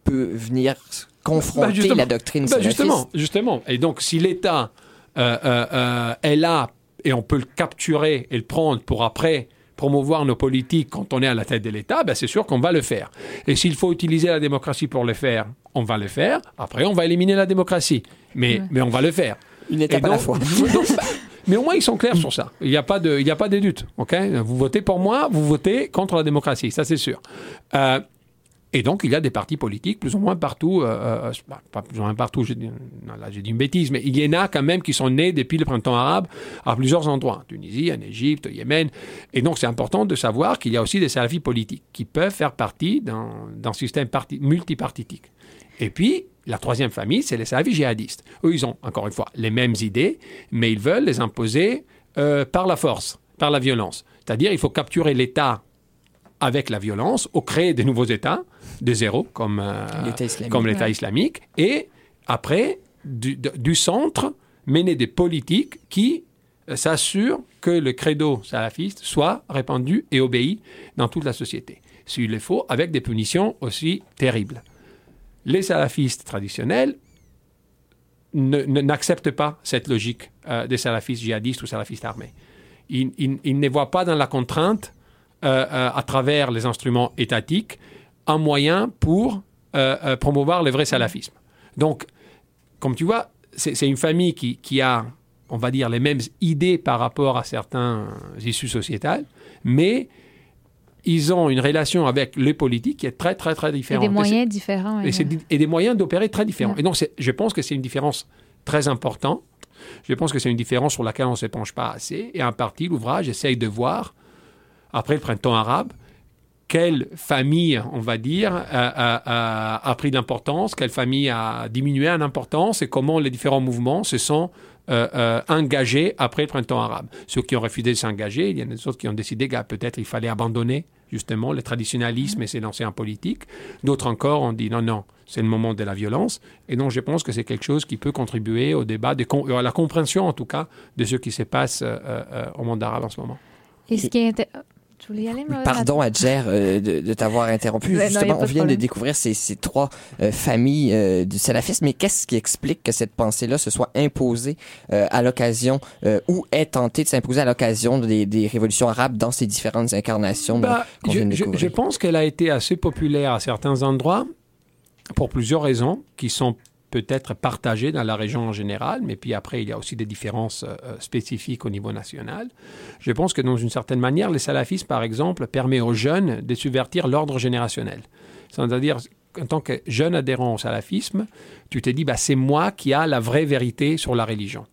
peut venir confronter Bah, la doctrine salafiste. justement, justement. Et donc, si l'État euh, euh, euh, est là et on peut le capturer et le prendre pour après promouvoir nos politiques quand on est à la tête de l'État, ben c'est sûr qu'on va le faire. Et s'il faut utiliser la démocratie pour le faire, on va le faire. Après, on va éliminer la démocratie. Mais, Ouais. mais on va le faire. Une étape à la fois. donc, bah, mais au moins, ils sont clairs sur ça. Il n'y a pas de, il y a pas de doute. ok? Vous votez pour moi, vous votez contre la démocratie. Ça, c'est sûr. Euh, et donc, il y a des partis politiques plus ou moins partout. euh, euh, bah, pas plus ou moins partout, j'ai dit, une bêtise, mais il y en a quand même qui sont nés depuis le printemps arabe à plusieurs endroits, en Tunisie, en Égypte, au Yémen. Et donc, c'est important de savoir qu'il y a aussi des salafis politiques qui peuvent faire partie d'un, système parti, multipartitique. Et puis, la troisième famille, c'est les salafis djihadistes. Eux, ils ont, encore une fois, les mêmes idées, mais ils veulent les imposer euh, par la force, par la violence. C'est-à-dire, il faut capturer l'État avec la violence, ou créer des nouveaux États de zéro, comme, euh, L'État islamique. et après, du, centre, mener des politiques qui euh, s'assurent que le credo salafiste soit répandu et obéi dans toute la société. S'il le faut, avec des punitions aussi terribles. Les salafistes traditionnels ne- ne- n'acceptent pas cette logique euh, des salafistes djihadistes ou salafistes armés. Ils, ils- ils ne voient pas dans la contrainte, euh, euh, à travers les instruments étatiques, un moyen pour euh, euh, promouvoir le vrai salafisme. Donc, comme tu vois, c'est une famille qui, qui a, on va dire, les mêmes idées par rapport à certains issues sociétales, mais ils ont une relation avec les politiques qui est très, très, très différente. des Et c'est- moyens différents. et, des moyens d'opérer très différents. Ouais. Et donc, je pense que c'est une différence très importante. Je pense que c'est une différence sur laquelle on ne se penche pas assez. Et en partie, l'ouvrage essaye de voir, après le printemps arabe, quelle famille, on va dire, a, pris de l'importance, quelle famille a diminué en importance et comment les différents mouvements se sont euh, euh, engagés après le printemps arabe. Ceux qui ont refusé de s'engager, il y en a d'autres qui ont décidé que peut-être il fallait abandonner justement le traditionnalisme et s'élancer en politique. D'autres encore ont dit non, non, c'est le moment de la violence. Et donc je pense que c'est quelque chose qui peut contribuer au débat, à la compréhension en tout cas de ce qui se passe euh, au monde arabe en ce moment. Et ce qui est. voulais y aller? Pardon, Adjer, euh, de, de t'avoir interrompu. Ben Justement, on vient de découvrir ces, ces trois euh, familles euh, du salafisme, mais qu'est-ce qui explique que cette pensée-là se soit imposée euh, à l'occasion, euh, ou est tentée de s'imposer à l'occasion des, des révolutions arabes dans ces différentes incarnations Bah, qu'on je, vient de je- découvrir? je pense qu'elle a été assez populaire à certains endroits pour plusieurs raisons qui sont peut-être partagées dans la région en général, mais puis après, il y a aussi des différences euh, euh, spécifiques au niveau national. Je pense que dans une certaine manière, les salafistes, par exemple, permet aux jeunes de subvertir l'ordre générationnel. C'est-à-dire, en tant que jeune adhérent au salafisme, tu te dis, bah, c'est moi qui a la vraie vérité sur la religion.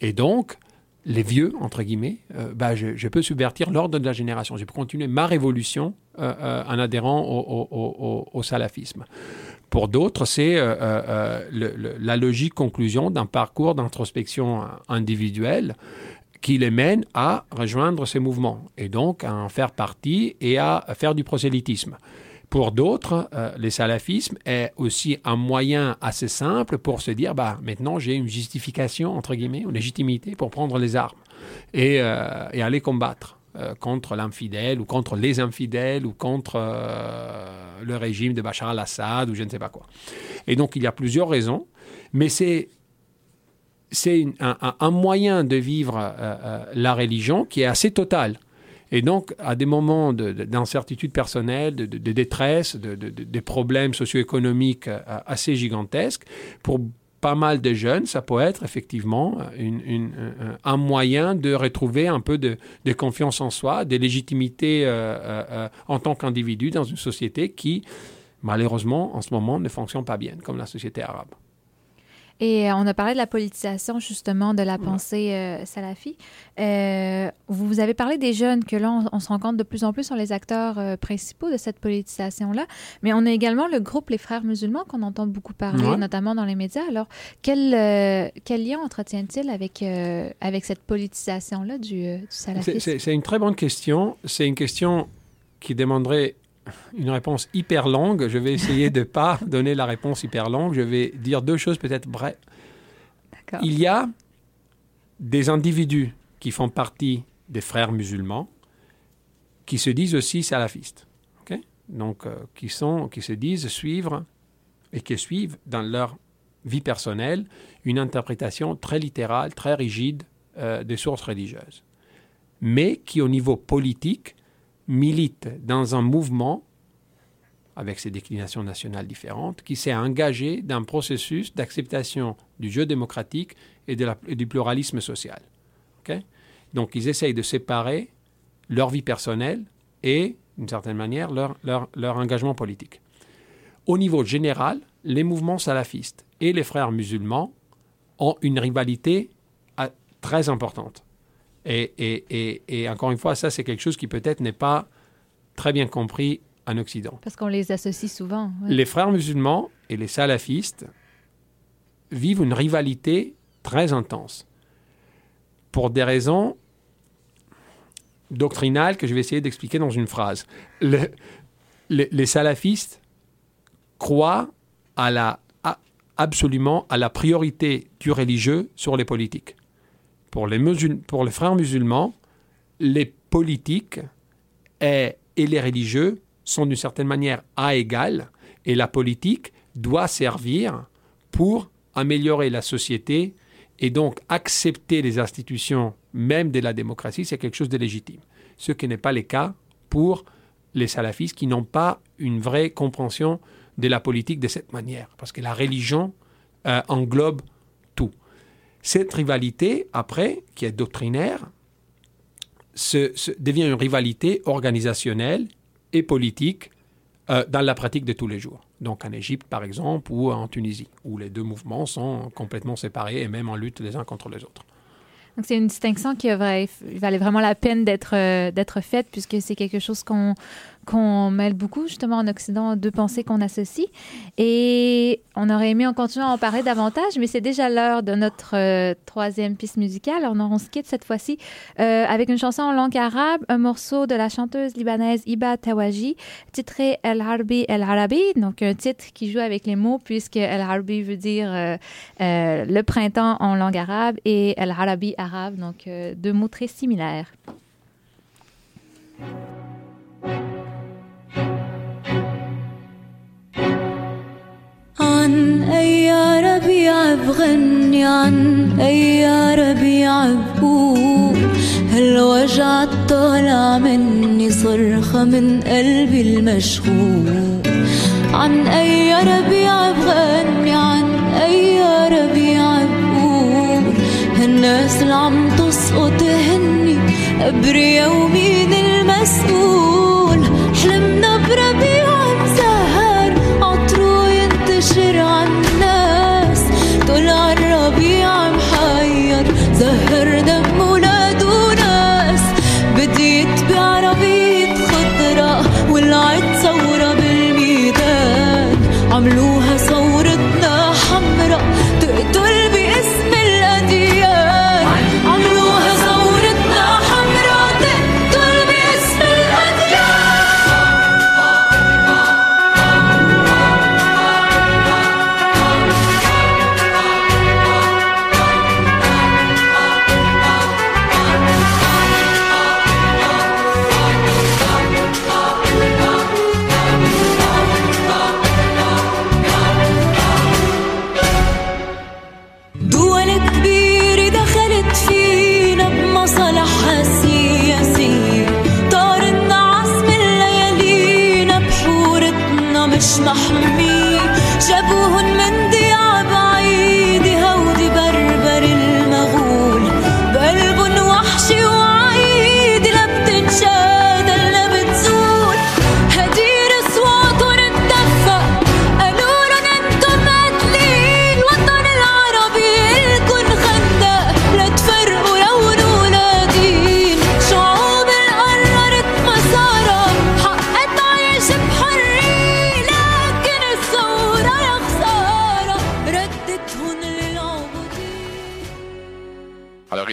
Et donc, les vieux, entre guillemets, euh, bah, je, peux subvertir l'ordre de la génération. Je peux continuer ma révolution en adhérant au salafisme. Pour d'autres, c'est euh, euh, euh, la logique conclusion d'un parcours d'introspection individuelle qui les mène à rejoindre ces mouvements et donc à en faire partie et à faire du prosélytisme. Pour d'autres, euh, le salafisme est aussi un moyen assez simple pour se dire, bah, maintenant j'ai une justification, entre guillemets, une légitimité pour prendre les armes et aller combattre euh, contre l'infidèle ou contre les infidèles ou contre euh, le régime de Bachar al-Assad ou je ne sais pas quoi. Et donc il y a plusieurs raisons, mais c'est c'est un, moyen de vivre euh, la religion qui est assez total. Et donc, à des moments de- de- d'incertitude personnelle, de, de- détresse, de, de- de- des problèmes socio-économiques assez gigantesques, pour pas mal de jeunes, ça peut être effectivement un- moyen de retrouver un peu de, de confiance en soi, de légitimité euh, euh, euh, en tant qu'individu dans une société qui, malheureusement, en ce moment, ne fonctionne pas bien, comme la société arabe. Et euh, on a parlé de la politisation, justement, de la pensée euh, salafi. Euh, vous avez parlé des jeunes, que là, on, on se rend compte de plus en plus sont les acteurs euh, principaux de cette politisation-là. Mais on a également le groupe Les Frères musulmans qu'on entend beaucoup parler, Ouais. notamment dans les médias. Alors, quel, quel lien entretient-il avec, avec cette politisation-là du, salafisme? C'est une très bonne question. C'est une question qui demanderait une réponse hyper longue. Je vais essayer de ne pas donner la réponse hyper longue. Je vais dire deux choses peut-être brèves. Il y a des individus qui font partie des frères musulmans qui se disent aussi salafistes. Donc, euh, qui, sont, qui se disent suivre et qui suivent dans leur vie personnelle une interprétation très littérale, très rigide euh, des sources religieuses. Mais qui, au niveau politique, militent dans un mouvement avec ses déclinations nationales différentes, qui s'est engagé dans un processus d'acceptation du jeu démocratique et, du pluralisme social. Donc, ils essayent de séparer leur vie personnelle et, d'une certaine manière, leur, engagement politique. Au niveau général, les mouvements salafistes et les frères musulmans ont une rivalité ah, très importante. Et, et- et- et encore une fois, ça, c'est quelque chose qui peut-être n'est pas très bien compris en Occident. Parce qu'on les associe souvent. ouais. Les frères musulmans et les salafistes vivent une rivalité très intense pour des raisons doctrinales que je vais essayer d'expliquer dans une phrase. Le- le- les salafistes croient à la, à- absolument à la priorité du religieux sur les politiques. Pour les, frères musulmans, les politiques et, les religieux sont d'une certaine manière à égal et la politique doit servir pour améliorer la société et donc accepter les institutions même de la démocratie, c'est quelque chose de légitime. Ce qui n'est pas le cas pour les salafistes qui n'ont pas une vraie compréhension de la politique de cette manière, parce que la religion euh, englobe. Cette rivalité, après, qui est doctrinaire, se- devient une rivalité organisationnelle et politique euh, dans la pratique de tous les jours. Donc en Égypte, par exemple, ou en Tunisie, où les deux mouvements sont complètement séparés et même en lutte les uns contre les autres. Donc, c'est une distinction qui va- valait vraiment la peine euh, d'être faite puisque c'est quelque chose qu'on qu'on mêle beaucoup justement en Occident, deux pensées qu'on associe. Et on aurait aimé en continuer à en parler davantage, mais c'est déjà l'heure de notre euh, troisième piste musicale. On se quitte cette fois-ci euh, avec une chanson en langue arabe, un morceau de la chanteuse libanaise Iba Tawaji, titré El Harbi El Arabi, donc un titre qui joue avec les mots puisque El Harbi veut dire euh, le printemps en langue arabe et El Arabi arabe, donc deux mots très similaires. عن أي ربيع بغني عن أي ربيع بقول هالوجع طالع مني صرخة من قلبي المشغول عن أي ربيع بغني عن أي ربيع بقول هالناس اللي عم تسقط هني أبريا ومين المسؤول. حلمنا بربيع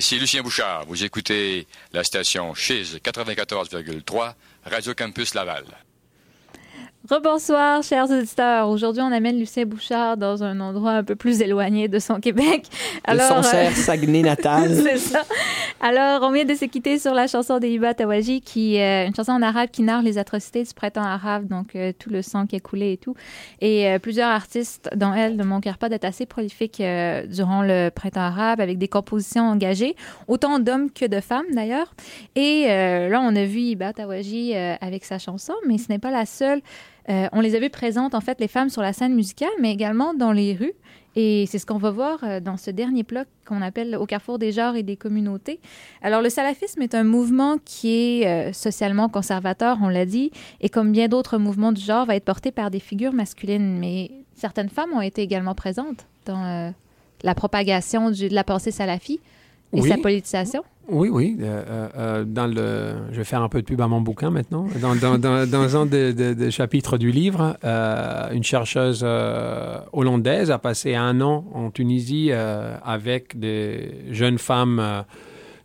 Ici Lucien Bouchard. Vous écoutez la station Chiz 94,3, Radio Campus Laval. Rebonsoir, chers auditeurs. Aujourd'hui, on amène Lucien Bouchard dans un endroit un peu plus éloigné de son Québec. de son cher Saguenay natal. c'est ça. Alors, on vient de se quitter sur la chanson de Hiba Tawaji, qui est une chanson en arabe qui narre les atrocités du printemps arabe, donc euh, tout le sang qui a coulé et tout. Et euh, plusieurs artistes, dont elle, ne manquèrent pas d'être assez prolifiques euh, durant le printemps arabe, avec des compositions engagées, autant d'hommes que de femmes d'ailleurs. Et là, on a vu Hiba Tawaji avec sa chanson, mais ce n'est pas la seule. Euh, on les a vues présentes, en fait, les femmes sur la scène musicale, mais également dans les rues. Et c'est ce qu'on va voir euh, dans ce dernier bloc qu'on appelle Au carrefour des genres et des communautés. Alors, le salafisme est un mouvement qui est euh, socialement conservateur, on l'a dit, et comme bien d'autres mouvements du genre, va être porté par des figures masculines. Mais certaines femmes ont été également présentes dans la propagation de la pensée salafi et Oui. sa politisation. Oui, oui. euh, euh, euh, dans le, je vais faire un peu de pub à mon bouquin maintenant. Dans, un des chapitres du livre, une chercheuse hollandaise a passé un an en Tunisie avec des jeunes femmes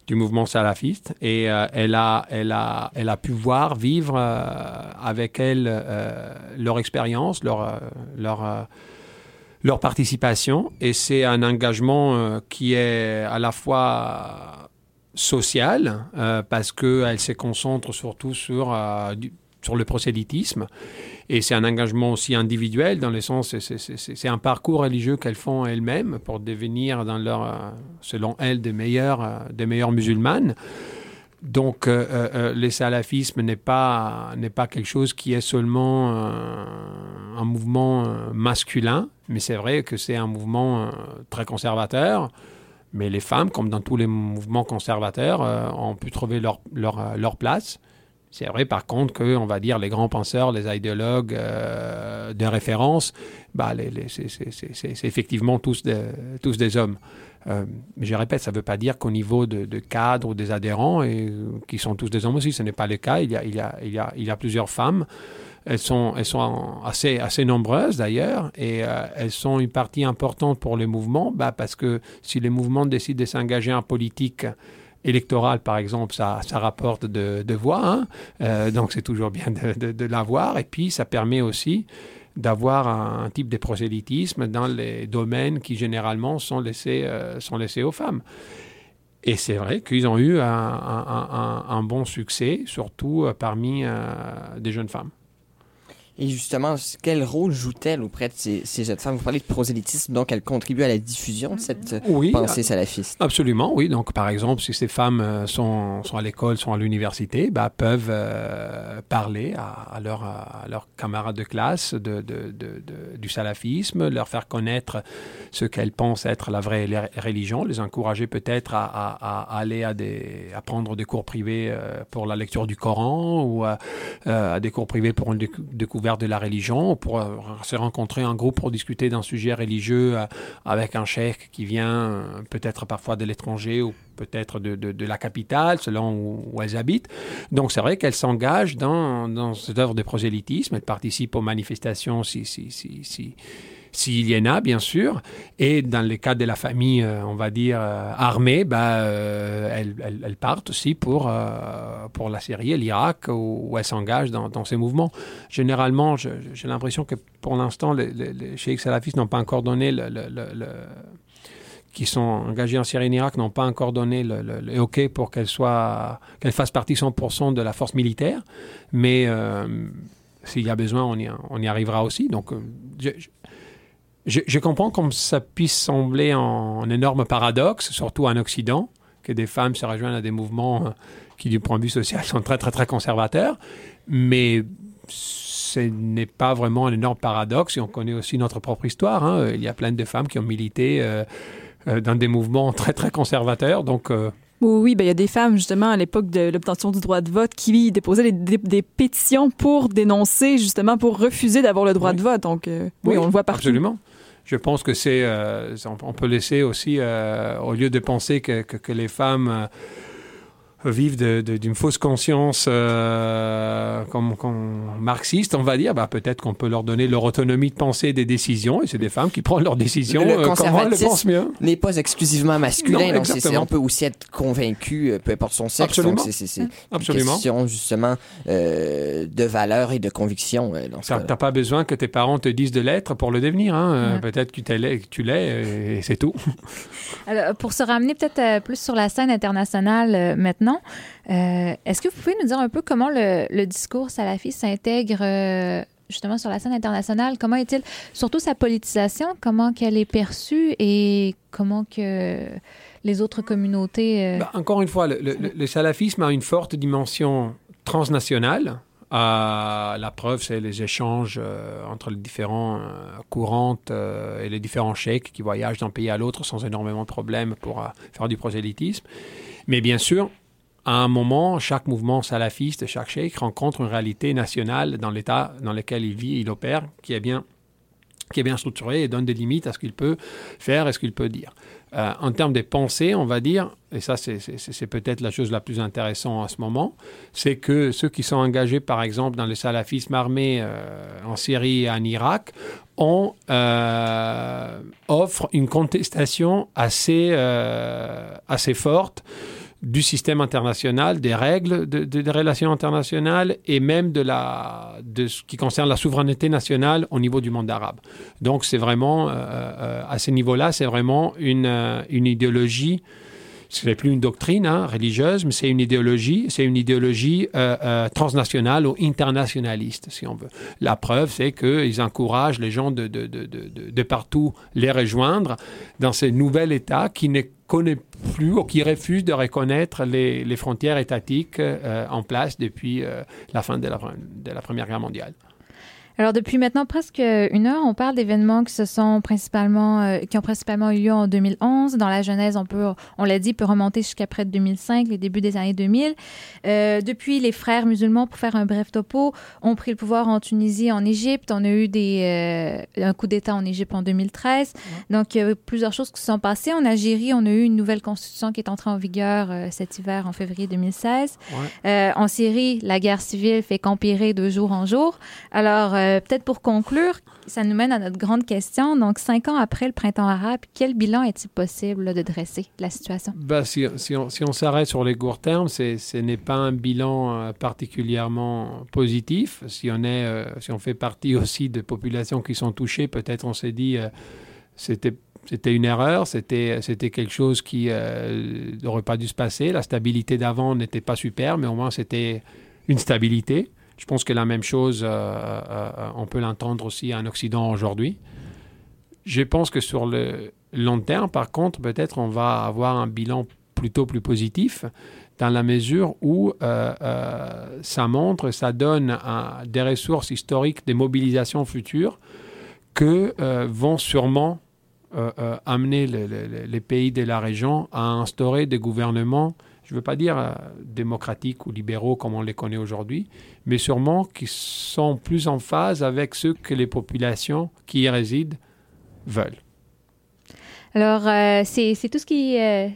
du mouvement salafiste et elle, a, elle, a, elle a pu voir, vivre avec elles leur expérience, leur, leur, leur participation. Et c'est un engagement qui est à la fois sociale euh, parce qu'elle se concentre surtout sur, euh, sur le prosélytisme. Et c'est un engagement aussi individuel dans le sens c'est- un parcours religieux qu'elles font elles-mêmes pour devenir euh, selon elles des meilleures euh, des meilleures musulmanes. Donc le salafisme n'est pas pas quelque chose qui est seulement un mouvement masculin mais c'est vrai que c'est un mouvement très conservateur mais les femmes, comme dans tous les mouvements conservateurs, euh, ont pu trouver leur, leur, euh, leur place. C'est vrai, par contre, que, on va dire, les grands penseurs, les idéologues euh, de référence, bah, les, les- c'est- effectivement tous des, tous des hommes. Mais je répète, ça ne veut pas dire qu'au niveau de, de cadres ou des adhérents, et, qui sont tous des hommes aussi, ce n'est pas le cas. Il y a, il y a, il y a, il y a plusieurs femmes. Elles sont, elles sont assez, assez nombreuses d'ailleurs, et euh, elles sont une partie importante pour le mouvement, bah, parce que si les mouvements décident de s'engager en politique électorale, par exemple, ça, ça rapporte de, voix, hein. Euh, donc c'est toujours bien de, de, l'avoir, et puis ça permet aussi d'avoir un, type de prosélytisme dans les domaines qui généralement sont laissés, euh, sont laissés aux femmes. Et c'est vrai qu'ils ont eu un, bon succès, surtout parmi des jeunes femmes. Et justement, quel rôle joue-t-elle auprès de ces, ces jeunes femmes? Vous parlez de prosélytisme, donc elle contribue à la diffusion de cette euh, Oui, pensée salafiste. Absolument, oui. Donc, par exemple, si ces femmes euh, sont, sont à l'école, sont à l'université, bah, peuvent euh, parler à, à leurs camarades de classe de, de- de- de- du salafisme, leur faire connaître ce qu'elles pensent être la vraie religion, les encourager peut-être à, à- à aller à, des, à prendre des cours privés pour la lecture du Coran ou à, à des cours privés pour une décou- de la religion, ou pour euh, se rencontrer en groupe pour discuter d'un sujet religieux euh, avec un cheikh qui vient euh, peut-être parfois de l'étranger ou peut-être de, de- la capitale, selon où, elles habitent. Donc c'est vrai qu'elles s'engagent dans, dans cette œuvre de prosélytisme, elles participent aux manifestations si, si, si, s'il y en a, bien sûr. Et dans les cas de la famille, euh, on va dire, euh, armée, bah, euh, elles, partent aussi pour, pour la Syrie et l'Irak, où, elles s'engagent dans, ces mouvements. Généralement, j'ai l'impression que pour l'instant, les, les, les salafistes n'ont pas encore donné le... le- le- le- qui sont engagés en Syrie et en Irak n'ont pas encore donné le, le- le OK pour qu'elles soient qu'elles fassent partie 100% de la force militaire, mais s'il y a besoin, on y, on y arrivera aussi. Donc, je, je- comprends comme ça puisse sembler un, un énorme paradoxe, surtout en Occident, que des femmes se rejoignent à des mouvements euh, qui, du point de vue social, sont très, très, très conservateurs. Mais ce n'est pas vraiment un énorme paradoxe. Et on connaît aussi notre propre histoire. hein. Il y a plein de femmes qui ont milité euh, euh, dans des mouvements très, très conservateurs. Donc, euh, Oui, oui, ben, il y a des femmes, justement, à l'époque de l'obtention du droit de vote, qui déposaient des, des- des pétitions pour dénoncer, justement, pour refuser d'avoir le droit de vote. Donc, euh, oui, on le voit partout. Absolument. Je pense que c'est, euh, on, peut laisser aussi, euh, au lieu de penser que, que- que les femmes euh, vivent de- de- d'une fausse conscience euh, comme, comme marxiste, on va dire, bah, peut-être qu'on peut leur donner leur autonomie de penser et des décisions, et c'est des femmes qui prennent leurs décisions Le euh, comment elles le pensent mieux. n'est pas exclusivement masculin. Non, donc c'est- c'est- exactement. on peut aussi être convaincu, euh, peu importe son sexe. Absolument. Donc c'est- c'est c'est une Absolument. question justement euh, de valeur et de conviction. cas-là. T'as pas besoin que tes parents te disent de l'être pour le devenir. Hein. Ouais. Peut-être que tu l'es, que tu l'es, et c'est tout. Alors, pour se ramener peut-être plus sur la scène internationale euh, euh, est-ce que vous pouvez nous dire un peu comment le, discours salafiste s'intègre euh, justement sur la scène internationale? Comment est-il, surtout sa politisation, comment qu'elle est perçue et comment que les autres communautés... euh, Bah, encore une fois, le, salafisme a une forte dimension transnationale. La preuve, c'est les échanges entre les différents courants et les différents cheikhs qui voyagent d'un pays à l'autre sans énormément de problèmes pour faire du prosélytisme. Mais bien sûr, à un moment, chaque mouvement salafiste, chaque cheikh rencontre une réalité nationale dans l'État dans lequel il vit, il opère, qui est bien qui est bien structuré et donne des limites à ce qu'il peut faire et ce qu'il peut dire. Euh, en termes de pensée, on va dire, et ça c'est- peut-être la chose la plus intéressante en ce moment, c'est que ceux qui sont engagés par exemple dans le salafisme armé euh, en Syrie et en Irak euh, offrent une contestation assez, assez forte du système international, des règles de- de- des relations internationales et même de, la, de ce qui concerne la souveraineté nationale au niveau du monde arabe. Donc c'est vraiment, euh, euh, à ce niveau-là, c'est vraiment une, euh, une idéologie, ce n'est plus une doctrine hein, religieuse, mais c'est une idéologie, c'est une idéologie transnationale ou internationaliste, si on veut. La preuve, c'est qu'ils encouragent les gens de, de, partout les rejoindre dans ce nouvel État qui ne connaît plus ou qui refuse de reconnaître les, frontières étatiques euh, en place depuis euh, la fin de la Première Guerre mondiale. Alors, depuis maintenant presque une heure, on parle d'événements qui se sont principalement, euh, qui ont principalement eu lieu en 2011. Dans la Genèse, on peut, on l'a dit, peut remonter jusqu'à près de 2005, les débuts des années 2000. Euh, depuis, les frères musulmans, pour faire un bref topo, ont pris le pouvoir en Tunisie, en Égypte. On a eu des, euh, un coup d'État en Égypte en 2013. Donc, il y a eu plusieurs choses qui se sont passées. En Algérie, on a eu une nouvelle constitution qui est entrée en vigueur euh, cet hiver, en février 2016. Euh, en Syrie, la guerre civile fait qu'empirer de jour en jour. Alors, euh, peut-être pour conclure, ça nous mène à notre grande question. Donc, cinq ans après le printemps arabe, quel bilan est-il possible de dresser la situation? Bah, si, si on s'arrête sur les courts termes, ce n'est pas un bilan euh, particulièrement positif. Si on, est, euh, si on fait partie aussi de populations qui sont touchées, peut-être on s'est dit c'était c'était une erreur, c'était quelque chose qui n'aurait pas dû se passer. La stabilité d'avant n'était pas super, mais au moins c'était une stabilité. Je pense que la même chose, euh, euh, on peut l'entendre aussi en Occident aujourd'hui. Je pense que sur le long terme, par contre, peut-être on va avoir un bilan plutôt plus positif dans la mesure où euh, euh, ça montre, ça donne des ressources historiques, des mobilisations futures que euh, vont sûrement euh, euh, amener le- le- le- les pays de la région à instaurer des gouvernements, je ne veux pas dire euh, démocratiques ou libéraux comme on les connaît aujourd'hui, mais sûrement qui sont plus en phase avec ce que les populations qui y résident veulent. Alors, euh, c'est tout ce qui, euh,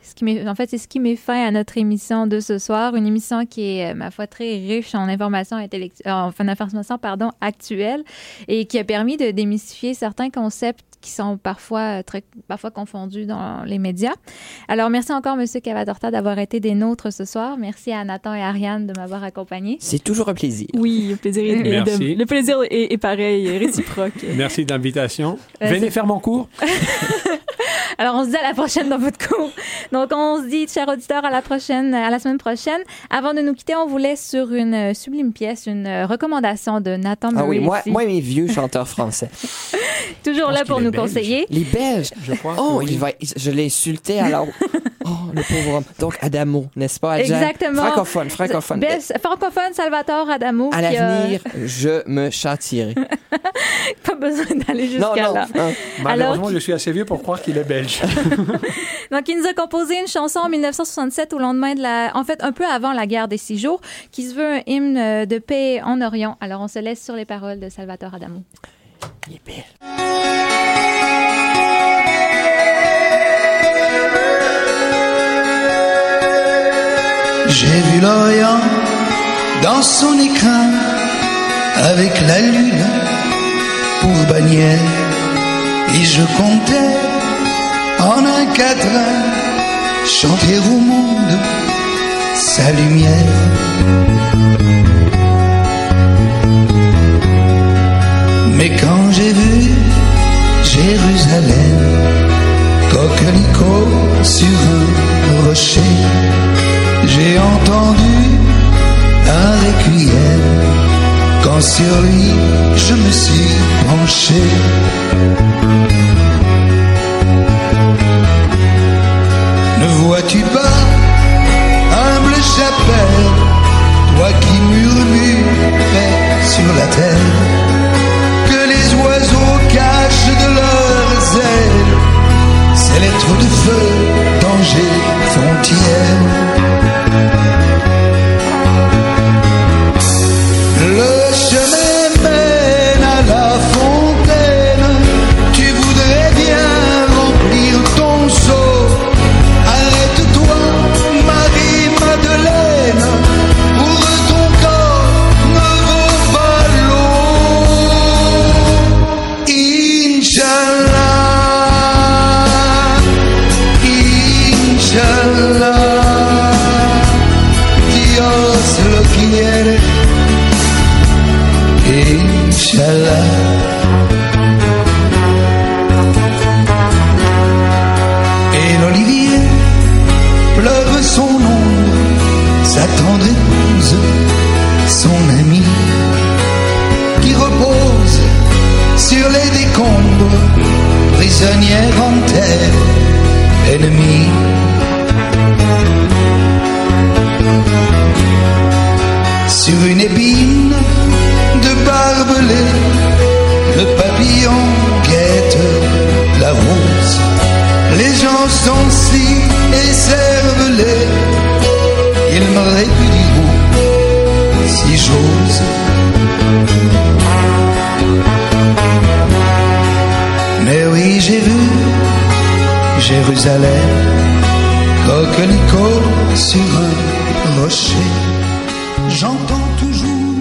en fait, c'est ce qui met fin à notre émission de ce soir, une émission qui est, euh, ma foi, très riche en informations en informations, pardon, actuelles, et qui a permis de démystifier certains concepts qui sont parfois euh, très, parfois confondus dans les médias. Alors, merci encore, Monsieur Cavadorta, d'avoir été des nôtres ce soir. Merci à Nathan et Ariane de m'avoir accompagné. C'est toujours un plaisir. Oui, le plaisir est, Merci. de- le plaisir est, est pareil, est réciproque. Merci de l'invitation. Euh, Venez faire mon cours. Alors, on se dit à la prochaine dans votre cours. Donc, on se dit, chers auditeurs, à la prochaine, à la semaine prochaine. Avant de nous quitter, on vous laisse sur une euh, sublime pièce, une recommandation de Nathan Ah oui, moi, moi mes vieux chanteurs français. Toujours là pour nous. Conseiller. Les Belges. Je crois. Oh, oui. il va, je l'ai insulté alors. Oh, le pauvre homme. Donc, Adamo, n'est-ce pas, Adjan? Exactement. Francophone, francophone. Bel- francophone Salvatore Adamo. À a l'avenir, je me châtierai. Pas besoin d'aller jusqu'à non. là. hein. Malheureusement, Alors- je suis assez vieux pour croire qu'il est belge. Donc, il nous a composé une chanson en 1967 au lendemain de la, en fait, un peu avant la guerre des six jours, qui se veut un hymne de paix en Orient. Alors, on se laisse sur les paroles de Salvatore Adamo. J'ai vu l'Orient dans son écrin avec la lune pour bannière et je comptais en un quatrain chanter au monde sa lumière. J'ai vu Jérusalem, coquelicot sur un rocher, j'ai entendu un requiem quand sur lui je me suis penché. Ne vois-tu pas, humble chapelle, toi qui murmures sur la terre, lettres de feu, danger, frontière. En terre, ennemie. Sur une épine de barbelé, le papillon guette la rose. Les gens sont si écervelés, il me répudiront si j'ose. Jérusalem, coquelicot sur un rocher. J'entends toujours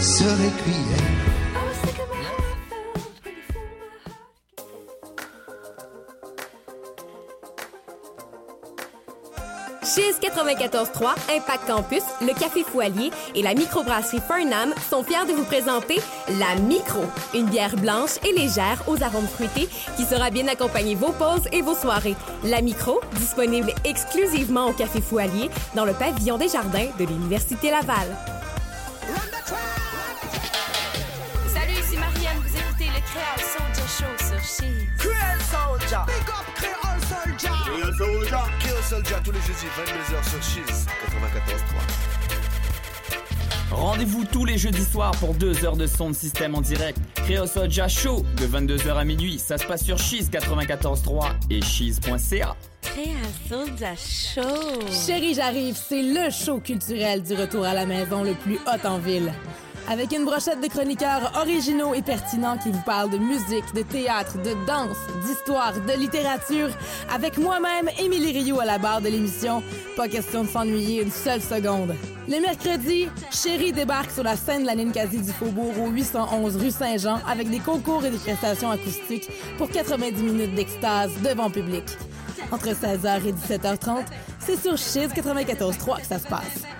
ce requiem. 94.3 Impact Campus, le Café Foilier et la microbrasserie Fernam sont fiers de vous présenter la Micro, une bière blanche et légère aux arômes fruités qui sera bien accompagner vos pauses et vos soirées. La Micro, disponible exclusivement au Café Foilier dans le pavillon des jardins de l'Université Laval. Salut, ici Marianne, vous écoutez le Créole Soldier Show sur Cheese. Créole Soldier. Big up Créole Soldier. Créole Soldier. Créole Soldier tous les jeudis 22h sur Cheese 94.3. Rendez-vous tous les jeudis soirs pour deux heures de son de système en direct. Créo Soja Show de 22h à minuit. Ça se passe sur Cheese 94.3 et cheese.ca. Création Show. Chérie, j'arrive, c'est le show culturel du retour à la maison le plus hot en ville. Avec une brochette de chroniqueurs originaux et pertinents qui vous parlent de musique, de théâtre, de danse, d'histoire, de littérature, avec moi-même, Émilie Rio à la barre de l'émission. Pas question de s'ennuyer une seule seconde. Le mercredi, Chérie débarque sur la scène de la Ninkasi du Faubourg au 811 rue Saint-Jean avec des concours et des prestations acoustiques pour 90 minutes d'extase devant public. Entre 16h et 17h30, c'est sur Chiz 94.3 que ça se passe.